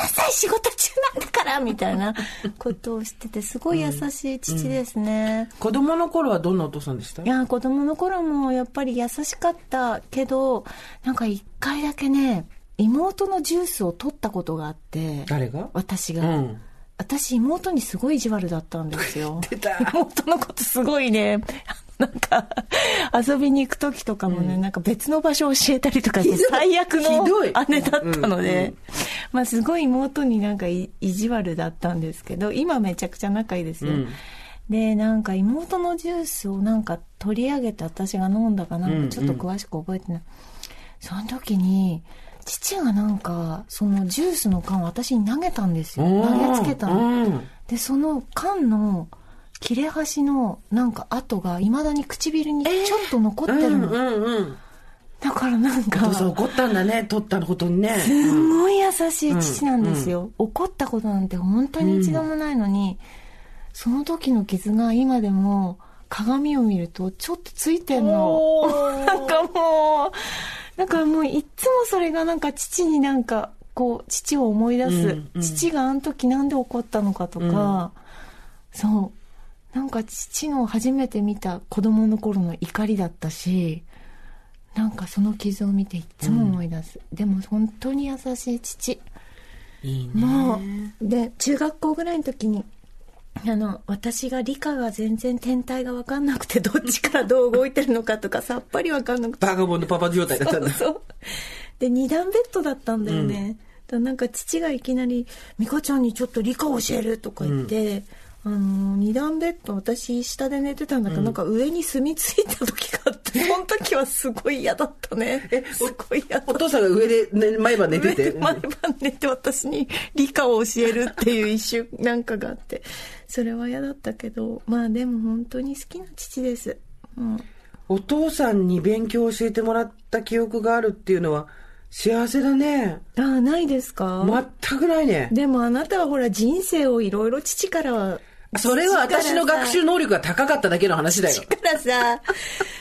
なさい仕事中なんだからみたいなことをしてて、すごい優しい父ですね。子供の頃はどんなお父さんでした？いや子供の頃もやっぱり優しかったけどなんか一回だけね妹のジュースを取ったことがあって誰が？私が、うん。私妹にすごい意地悪だったんですよ。妹のことすごいね。なんか遊びに行く時とかもね、なんか別の場所を教えたりとかして最悪の姉だったので、うんうんまあすごい妹になんかい意地悪だったんですけど今めちゃくちゃ仲いいですよ、うん。でなんか妹のジュースをなんか取り上げて私が飲んだかなんかちょっと詳しく覚えてない、その時に父がなんかそのジュースの缶を私に投げたんですよ。投げつけたの、うん。でその缶の切れ端のなんか跡がいまだに唇にちょっと残ってるの、うんうんうん。だからなんお父さんか怒ったんだね、取ったことにね。すんごい優しい父なんですよ、怒ったことなんて本当に一度もないのに、その時の傷が今でも鏡を見るとちょっとついてんの。なんかもうだからもういっつもそれがなんか父になんかこう父を思い出す、うんうん。父があの時なんで怒ったのかとか、そう。なんか父の初めて見た子供の頃の怒りだったしなんかその傷を見ていっつも思い出す、でも本当に優しい父。いいね。もうで中学校ぐらいの時にあの私が理科が全然天体が分かんなくてどっちからどう動いてるのかとかさっぱり分かんなくて。バカボンのパパ状態だったんだ。そう。で二段ベッドだったんだよね、だからなんか父がいきなり「美香ちゃんにちょっと理科教える」とか言って、あの二段ベッド私下で寝てたんだけど、なんか上に住み着いた時があって その時はすごい嫌だったねすごい嫌だったお父さんが上で、ね、毎晩寝てて。毎晩寝て私に理科を教えるっていう一週なんかがあってそれは嫌だったけどまあでも本当に好きな父です、うん、お父さんに勉強を教えてもらった記憶があるっていうのは幸せだね。ああないですか、全くないね。でもあなたはほら人生をいろいろ父からはそれは私の学習能力が高かっただけの話だよ。父からさ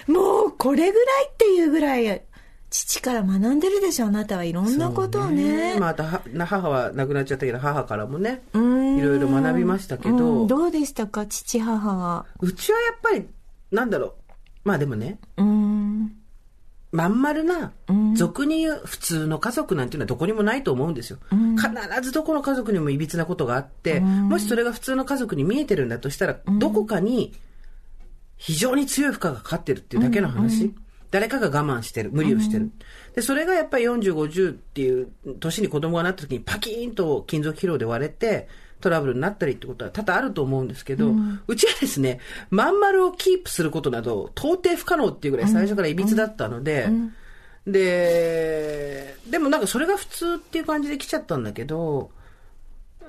もうこれぐらいっていうぐらい父から学んでるでしょあなたは。いろんなことをね。または母は亡くなっちゃったけど母からもねいろいろ学びましたけど、ううんどうでしたか父母は。ちはやっぱりなんだろう。まあでもねうーんまん丸なうん。俗に言う普通の家族なんていうのはどこにもないと思うんですよ、必ずどこの家族にもいびつなことがあって、もしそれが普通の家族に見えてるんだとしたら、どこかに非常に強い負荷がかかってるっていうだけの話、誰かが我慢してる無理をしてる、でそれがやっぱり4050っていう年に子供がなった時にパキーンと金属疲労で割れてトラブルになったりってことは多々あると思うんですけど、うちはですねまん丸をキープすることなど到底不可能っていうぐらい最初からいびつだったので、で、ででもなんかそれが普通っていう感じで来ちゃったんだけど、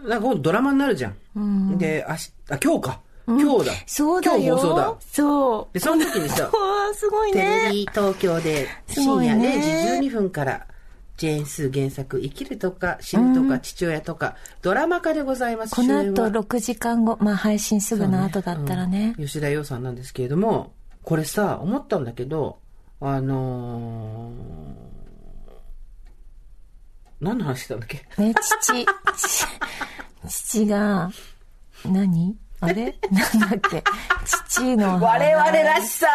なんか今度ドラマになるじゃん。で、あし、あ、今日か。今日だ。そうだよ。今日放送だ。そう。で、その時にさ、すごいテレね。ビ東京で深夜いね0時12分から、ジェーンスー原作、生きるとか死ぬとか父親とか、ドラマ化でございます。この後主演は。6時間後、まあ配信すぐの後だったらね。うん。吉田洋さんなんですけれども、これさ、思ったんだけど、あのー、何の話したんだっけ？ね、父、父。父が、何？あれ？なんだっけ？父の話。我々らしさ。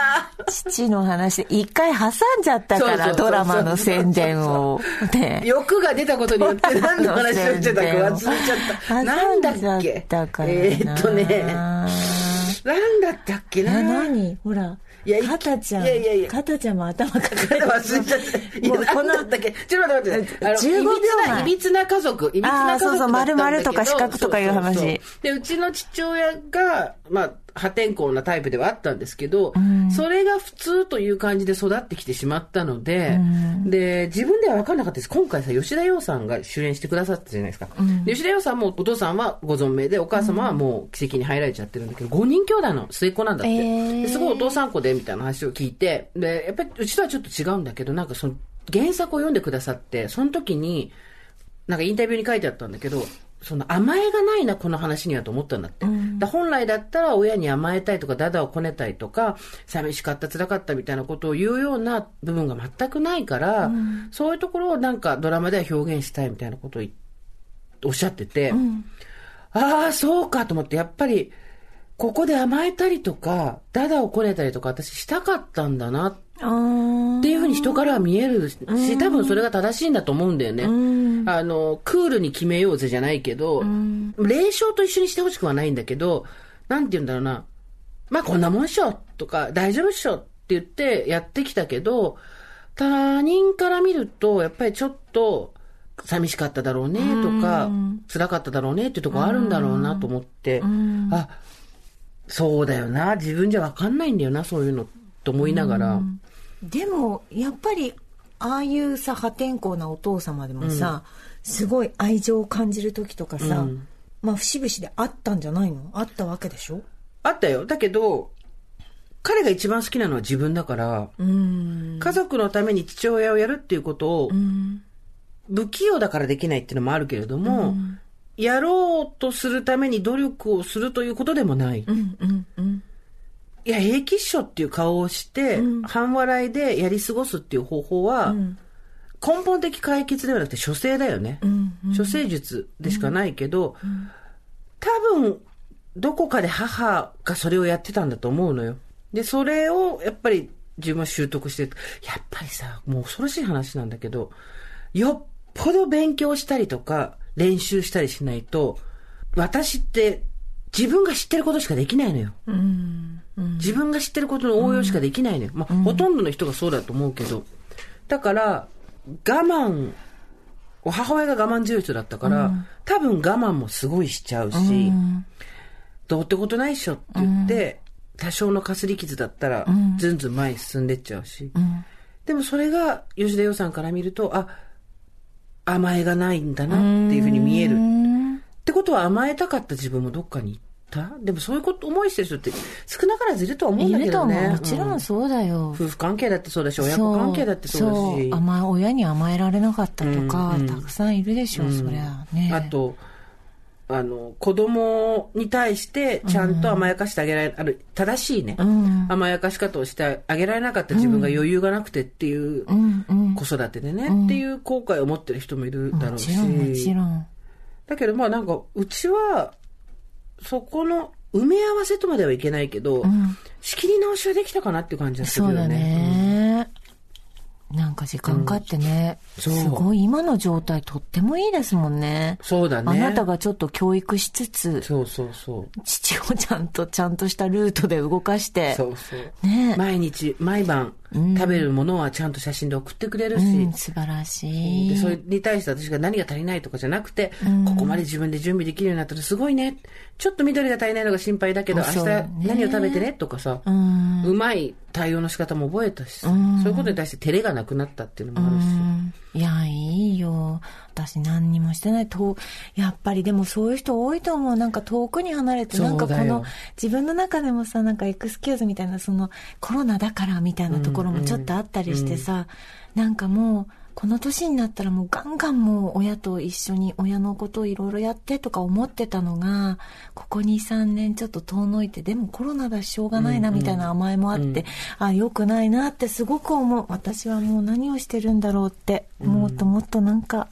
父の話で、一回挟んじゃったから、ドラマの宣伝を。ね。欲が出たことによって何の話をしてた。か 忘れちゃった。なんだっけったからな。えーっとね、なんだったっけえ、な何？ほら。いやいかたちゃん。いやいやいやかたちゃんも頭抱えて忘れちゃった。もうこのだっけちょっと待って待って。あの、15秒いびつな、前いびつな家族。いびつな家族そうそう丸々とか四角とかいう話で、うちの父親が、まあ、破天荒なタイプではあったんですけど、それが普通という感じで育ってきてしまったので、で、自分では分かんなかったです。今回さ、吉田洋さんが主演してくださったじゃないですか。で吉田洋さんもお父さんはご存命で、お母様はもう奇跡に入られちゃってるんだけど、5人兄弟の末っ子なんだって。えーですごいお父さん子でみたいな話を聞いて、で、やっぱりうちとはちょっと違うんだけど、なんかその原作を読んでくださって、その時に、なんかインタビューに書いてあったんだけど、その甘えがないな、この話にはと思ったんだって。だ本来だったら親に甘えたいとか、ダダをこねたいとか、寂しかった、辛かったみたいなことを言うような部分が全くないから、そういうところをなんかドラマでは表現したいみたいなことをおっしゃってて、ああ、そうかと思って、やっぱり、ここで甘えたりとか、ダダをこねたりとか、私したかったんだなっていうふうに人からは見えるし、多分それが正しいんだと思うんだよね。あの、クールに決めようぜじゃないけど、霊障と一緒にしてほしくはないんだけど、なんて言うんだろうな。まあこんなもんっしょとか、大丈夫っしょって言ってやってきたけど、他人から見ると、やっぱりちょっと、寂しかっただろうねとか、辛かっただろうねっていうところあるんだろうなと思って、あ、そうだよな、自分じゃわかんないんだよな、そういうの、と思いながら。でも、やっぱり、ああいうさ、破天荒なお父様でもさ、すごい愛情を感じる時とかさ、まあ、節々であったんじゃないの？あったわけでしょ？あったよ。だけど、彼が一番好きなのは自分だから、うん。家族のために父親をやるっていうことを、不器用だからできないっていうのもあるけれども、やろうとするために努力をするということでもない。うんうんうん。いや、平気っしょっていう顔をして、半笑いでやり過ごすっていう方法は、根本的解決ではなくて処世だよね。処世術でしかないけど、多分、どこかで母がそれをやってたんだと思うのよ。で、それをやっぱり自分は習得して、やっぱりさ、もう恐ろしい話なんだけど、よっぽど勉強したりとか、練習したりしないと、私って自分が知ってることしかできないのよ。自分が知ってることの応用しかできないのよ。まあ、ほとんどの人がそうだと思うけど。だから、我慢、母親が我慢強い人だったから、多分我慢もすごいしちゃうし、どうってことないっしょって言って、多少のかすり傷だったら、ずんずん前に進んでっちゃうし。でもそれが、吉田洋さんから見ると、あ、甘えがないんだなっていうふうに見える。ってことは甘えたかった自分もどっかに行った？でもそういうこと思いしてる人って少なからずいるとは思うんいだけどね。ると思う。もちろうんんそうだよ。夫婦関係だってそうだし、親子関係だってそうだし。甘え親に甘えられなかったとか、うんうんたくさんいるでしょう、そりゃねあと、あの、子供に対してちゃんと甘やかしてあげられ、ある、正しいね、ん。甘やかし方をしてあげられなかった自分が余裕がなくてっていう、うんうん。子育てでね、っていう後悔を持ってる人もいるだろうし。もちろんもちろん。だけどまあなんか、うちは、そこの埋め合わせとまではいけないけど、仕切り直しはできたかなっていう感じがするよね。ね、なんか時間かかってね、そうすごい今の状態とってもいいですもんねそうだね。あなたがちょっと教育しつつそうそうそう。父をちゃんとちゃんとしたルートで動かしてそうそう。ね毎日、毎晩、食べるものはちゃんと写真で送ってくれるし、うん、素晴らしい。でそれに対して私が何が足りないとかじゃなくて、ここまで自分で準備できるようになったらすごいね。ちょっと緑が足りないのが心配だけど、明日何を食べてねとかさ、うん。うまい対応の仕方も覚えたしさ、そういうことに対して照れがなくなったっていうのもあるし。うんいやいい私何にもしてない。とやっぱりでもそういう人多いと思う。なんか遠くに離れてなんかこの自分の中でもさなんかエクスキューズみたいなそのコロナだからみたいなところもちょっとあったりしてさ、なんかもうこの年になったらもうガンガンもう親と一緒に親のことをいろいろやってとか思ってたのがここ23年ちょっと遠のいてでもコロナだししょうがないなみたいな甘えもあって、あ良くないなってすごく思う。私はもう何をしてるんだろうって、もっともっとなんか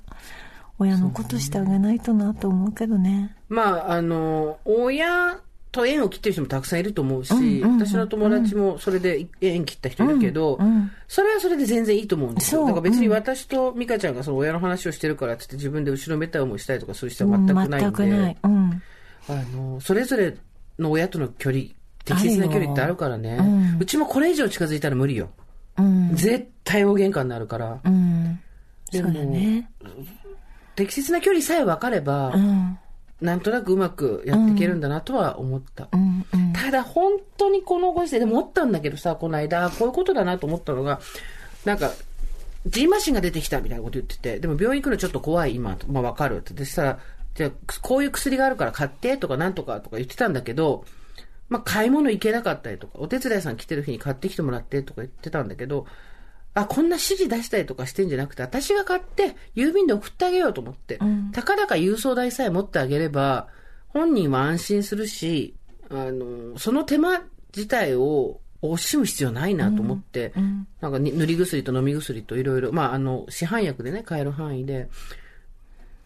親のことしてあげないとなと思うけどね。まあ、あの、親と縁を切ってる人もたくさんいると思うし、うんうんうん私の友達もそれで縁切った人いるけど、うんうんそれはそれで全然いいと思うんですよ。そうだから別に私と美香ちゃんがその親の話をしてるからってって自分で後ろめたい思いしたりとかする人は全くないんで、全くない。うん。あの、それぞれの親との距離、適切な距離ってあるからね。うちもこれ以上近づいたら無理よ。うん。絶対大喧嘩になるから。でもだね。適切な距離さえ分かれば、うん。なんとなくうまくやっていけるんだなとは思った。うん。うん。ただ本当にこのご時世でも思ったんだけどさ、この間、こういうことだなと思ったのが、なんか、ジンマシンが出てきたみたいなこと言ってて、でも病院行くのちょっと怖い今、まあわかるって。でしたら、じゃあ、こういう薬があるから買ってとかなんとかとか言ってたんだけど、まあ買い物行けなかったりとか、お手伝いさん来てる日に買ってきてもらってとか言ってたんだけど、あ、こんな指示出したりとかしてんじゃなくて、私が買って、郵便で送ってあげようと思って、ん。たかだか郵送代さえ持ってあげれば、本人は安心するし、あの、その手間自体を惜しむ必要ないなと思って、んなんかに塗り薬と飲み薬といろいろ、まあ、あの、市販薬でね、買える範囲で、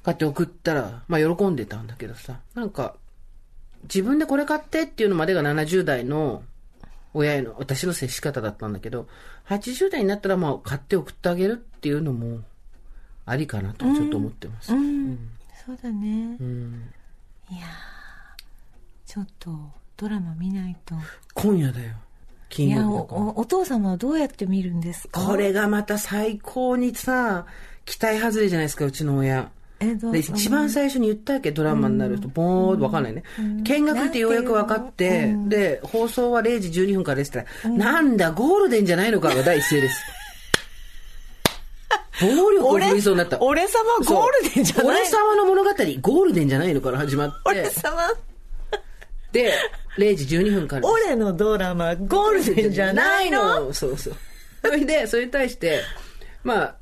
買って送ったら、まあ、喜んでたんだけどさ、なんか、自分でこれ買ってっていうのまでが70代の親への私の接し方だったんだけど、80代になったらまあ買って送ってあげるっていうのもありかなとちょっと思ってます。うん。そうだね。うんいやーちょっとドラマ見ないと。今夜だよ。金曜日。お、お父様はどうやって見るんですか？これがまた最高にさ、期待外れじゃないですか、うちの親。で一番最初に言ったわけ、ドラマになると、ボーっとわかんないね。見学ってようやく分かって、で、放送は0時12分からですってなんだ、ゴールデンじゃないのかが第一声です。暴力を振りそうになった。俺様ゴールデンじゃない。俺様の物語、ゴールデンじゃないのから始まって、俺様。で、0時12分から。俺のドラマゴールデンじゃないの？そうそう。それで、それに対して、まあ、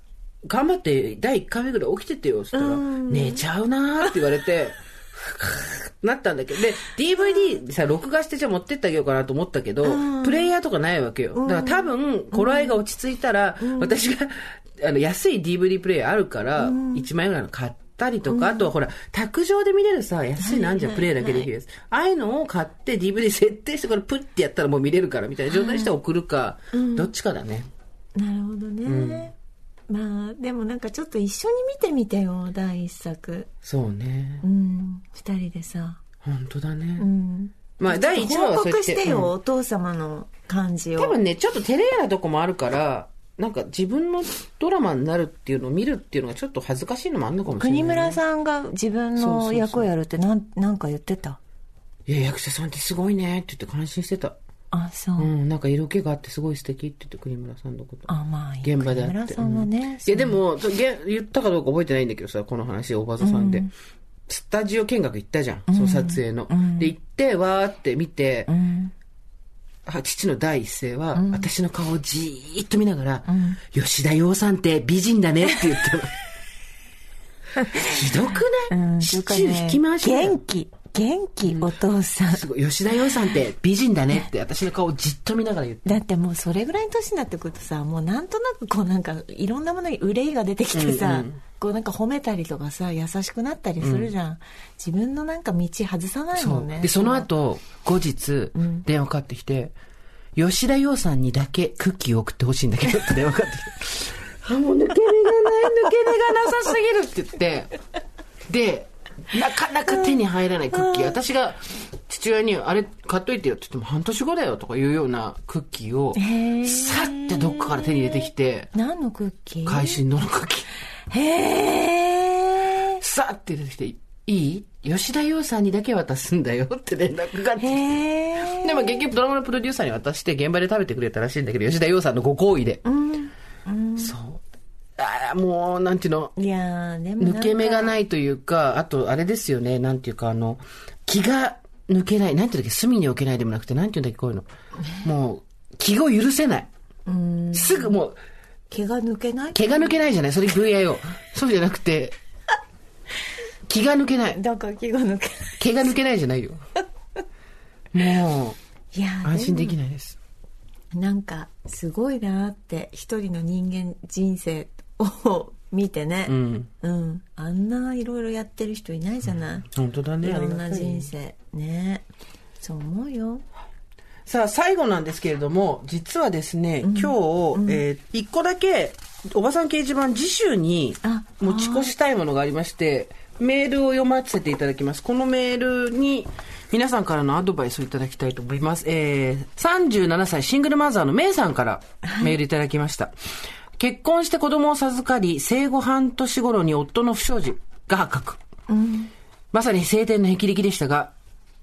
頑張って第1回目ぐらい起きててよ、って言ったら、寝ちゃうなーって言われて、なったんだけど、で、DVD さ、録画してじゃあ持ってってあげようかなと思ったけど、プレイヤーとかないわけよ。だから多分、頃合いが落ち着いたら、私が、あの、安い DVD プレイヤーあるから、1万円ぐらいの買ったりとか、あとはほら、卓上で見れるさ、安いのあんじゃん、プレイだけできるやつ。ああいうのを買って DVD 設定して、これプッてやったらもう見れるから、みたいな状態にして送るか、どっちかだね。なるほどね、まあでもなんかちょっと一緒に見てみてよ第一作そうねう。ん二人でさ本当だね。うんまあ、第1話は報。告してよ、うんお父様の感じを多分ね、ちょっと照れ屋なとこもあるから、なんか自分のドラマになるっていうのを見るっていうのがちょっと恥ずかしいのもあるのかもしれない、国村さんが自分の役をやるってなんなんか言ってた？いや、役者さんってすごいねって言って感心してた。あそう、うん、なんか色気があってすごい素敵って言って国村さんのこと。あまあ現場であって。国村さんはね、うん。いや、でも、げ言ったかどうか覚えてないんだけどさ、この話、おばざさんで。スタジオ見学行ったじゃん、その撮影の。で、行って、わーって見て、うん。あ父の第一声は、私の顔をじーっと見ながら、吉田洋さんって美人だねって言ったの。ひどくうない、んシチュー引き回し元気元気、お父さんすごい、吉田洋さんって美人だねって私の顔をじっと見ながら言って。だってもうそれぐらいの年になってくるとさもうなんとなくこうなんかいろんなものに憂いが出てきてさ、うんうんこうなんか褒めたりとかさ優しくなったりするじゃん、自分のなんか道外さない。もんねで、その後、後日、電話かかってきて、吉田洋さんにだけクッキーを送ってほしいんだけどって電話かかってきて。あ、もう抜け目がない、抜け目がなさすぎるって言って。で、なかなか手に入らないクッキー。私が父親に、あれ買っといてよって言っても半年後だよとかいうようなクッキーを、さってどっかから手に入れてきて、何のクッキー？会心のクッキー。へえさって出てきて、いい？吉田洋さんにだけ渡すんだよって連絡があってでも結局ドラマのプロデューサーに渡して現場で食べてくれたらしいんだけど、吉田洋さんのご好意で。そう。あや、もう、なんていうの、いやー、でも。抜け目がないというか、あと、あれですよね、なんていうか、あの、気が抜けない、なんていうんだっけ、隅に置けないでもなくて、なんていうんだっけ、こういうの。もう、気を許せない。すぐもう、毛が抜けない？毛が抜けないじゃない？それ VIO。そうじゃなくて、気が抜けない。だから毛が抜け毛が抜けないじゃないよ。もない。いや安心できない。ないです。なんか、すごいなーって、一人の人間人生を見てね。うん。うん。あんないろいろやってる人いないじゃない？本当だね。いろんな人生。ね。そう思うよ。さあ、最後なんですけれども、実はですね、今日、えー一個だけ、おばさん掲示板次週にあ持ち越したいものがありまして、メールを読ませていただきます。このメールに皆さんからのアドバイスをいただきたいと思います。えー、37歳シングルマザーのメイさんからメールいただきました。結婚して子供を授かり、生後半年頃に夫の不祥事が発覚。まさに晴天の霹靂でしたが、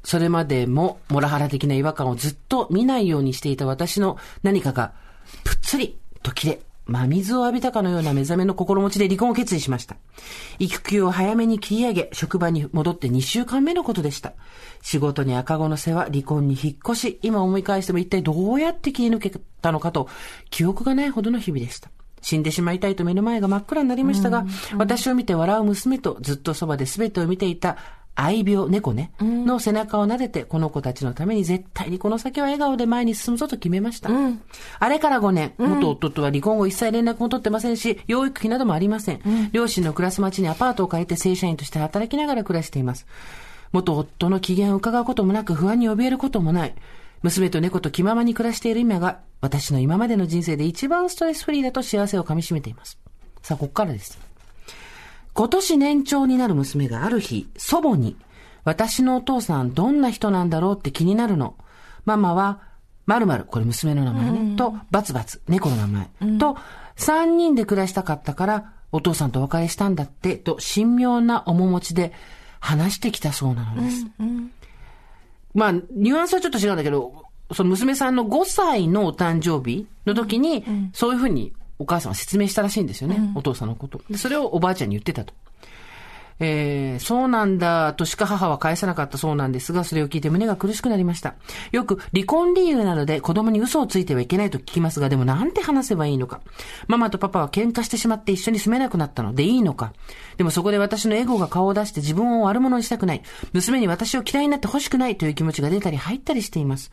それまでもモラハラ的な違和感をずっと見ないようにしていた私の何かがぷっつりと切れ、真水を浴びたかのような目覚めの心持ちで離婚を決意しました。育休を早めに切り上げ、職場に戻って2週間目のことでした。仕事に赤子の世話、離婚に引っ越し、今思い返しても一体どうやって切り抜けたのかと、記憶がないほどの日々でした。死んでしまいたいと目の前が真っ暗になりましたが、私を見て笑う娘とずっとそばで全てを見ていた愛病、猫ね、の背中を撫でて、この子たちのために絶対にこの先は笑顔で前に進むぞと決めました。あれから5年、元夫とは離婚後一切連絡も取ってませんし、養育費などもありません。両親の暮らす町にアパートを借りて正社員として働きながら暮らしています。元夫の機嫌を伺うこともなく不安に怯えることもない。娘と猫と気ままに暮らしている今が、私の今までの人生で一番ストレスフリーだと幸せをかみしめています。さあ、ここからです。今年年長になる娘がある日、祖母に、私のお父さんどんな人なんだろうって気になるの。ママは、〇〇、これ娘の名前ね、と、バツバツ、猫の名前、と、三人で暮らしたかったから、お父さんとお別れしたんだって、と、神妙な面持ちで話してきたそうなのです。まあ、ニュアンスはちょっと違うんだけど、その娘さんの5歳のお誕生日の時に、そういうふうにお母さんは説明したらしいんですよね、お父さんのこと。で、それをおばあちゃんに言ってたと。えー、そうなんだとしか母は返さなかったそうなんですが、それを聞いて胸が苦しくなりました。よく離婚理由などで子供に嘘をついてはいけないと聞きますが、でもなんて話せばいいのか。ママとパパは喧嘩してしまって一緒に住めなくなったのでいいのか。でもそこで私のエゴが顔を出して自分を悪者にしたくない。娘に私を嫌いになって欲しくないという気持ちが出たり入ったりしています。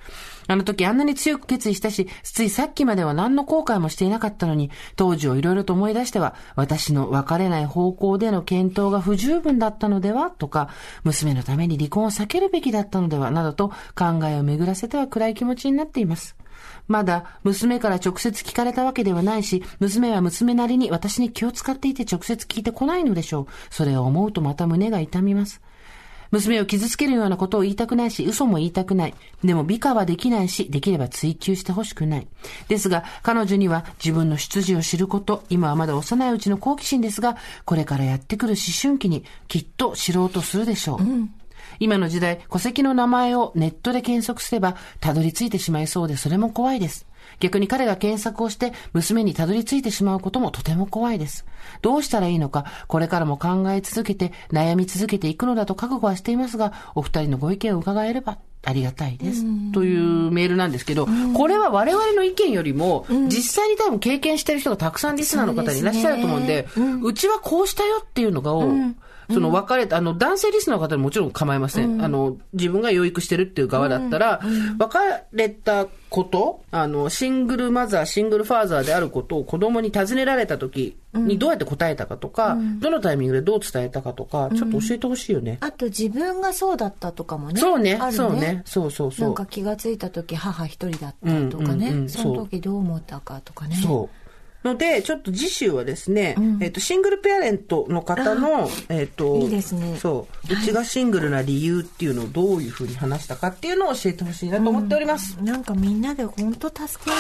あの時あんなに強く決意したし、ついさっきまでは何の後悔もしていなかったのに、当時をいろいろと思い出しては、私の別れない方向での検討が不十分だったのではとか、娘のために離婚を避けるべきだったのではなどと考えを巡らせては暗い気持ちになっています。まだ娘から直接聞かれたわけではないし、娘は娘なりに私に気を使っていて直接聞いてこないのでしょう。それを思うとまた胸が痛みます。娘を傷つけるようなことを言いたくないし、嘘も言いたくない。でも美化はできないし、できれば追求してほしくない。ですが、彼女には自分の出自を知ること、今はまだ幼いうちの好奇心ですが、これからやってくる思春期にきっと知ろうとするでしょう。今の時代、戸籍の名前をネットで検索すれば、たどり着いてしまいそうで、それも怖いです。逆に彼が検索をして、娘にたどり着いてしまうこともとても怖いです。どうしたらいいのか、これからも考え続けて、悩み続けていくのだと覚悟はしていますが、お二人のご意見を伺えれば、ありがたいです。というメールなんですけど、これは我々の意見よりも、実際に多分経験してる人がたくさんリスナーの方にいらっしゃると思うんで、うちはこうしたよっていうのがを、その別れた、あの、男性リスナーの方でもちろん構いません。あの、自分が養育してるっていう側だったら、別れたこと、あの、シングルマザー、シングルファーザーであることを子供に尋ねられた時にどうやって答えたかとか、どのタイミングでどう伝えたかとか、ちょっと教えてほしいよね。あと自分がそうだったとかもね。そうねあるそうねそうそうそうなんか気がついた時母一人だったとかね。うんうんうんその時どう思ったかとかね。そう。ので、ちょっと次週はですね、えっ、と、シングルペアレントの方の、えっ、と、いいですねそう、うちがシングルな理由っていうのをどういうふうに話したかっていうのを教えてほしいなと思っております。なんかみんなで本当助け合う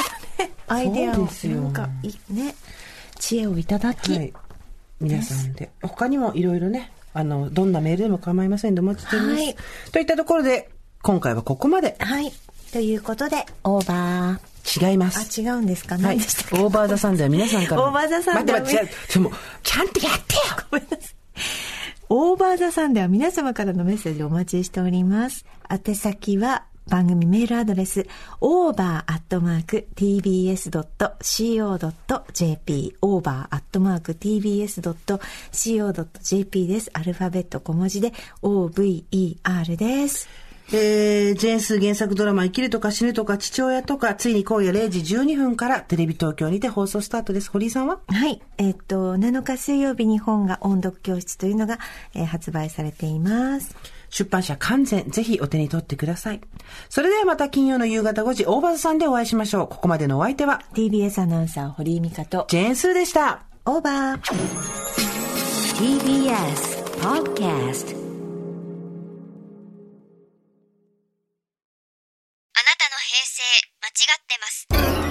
ね。アイデアを。ですよなんかいいね。知恵をいただき。はい。皆さんで。他にもいろいろね、あの、どんなメールでも構いませんでお待ちしております。はいといったところで、今回はここまで。はい。ということで、オーバー。違います。あ、違うんですか？はい。何でしたっけ、オーバーザさんでは皆さんから。オーバーザさんでは待って待って、違う。もうちゃんとやってよごめんなさい。オーバーザさんでは皆様からのメッセージをお待ちしております。宛先は番組メールアドレス over.tbs.co.jp over.tbs.co.jp です。アルファベット小文字で over です。えー、ジェーンスー原作ドラマ生きるとか死ぬとか父親とか、ついに今夜0時12分からテレビ東京にて放送スタートです。堀井さんは？はい。えっと、7日水曜日に本が音読教室というのが、えー発売されています。出版社完全、ぜひお手に取ってください。それではまた金曜の夕方5時、大場さんでお会いしましょう。ここまでのお相手は、TBS アナウンサー堀井美香とジェーンスーでした。オーバー TBS Podcast ってます。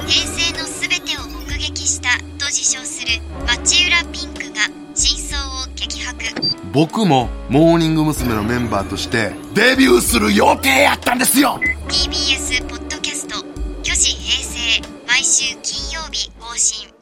平成のすべてを目撃したと自称する町浦ピンクが真相を激白。僕もモーニング娘。のメンバーとしてデビューする予定やったんですよ。TBS ポッドキャスト「巨子平成」毎週金曜日更新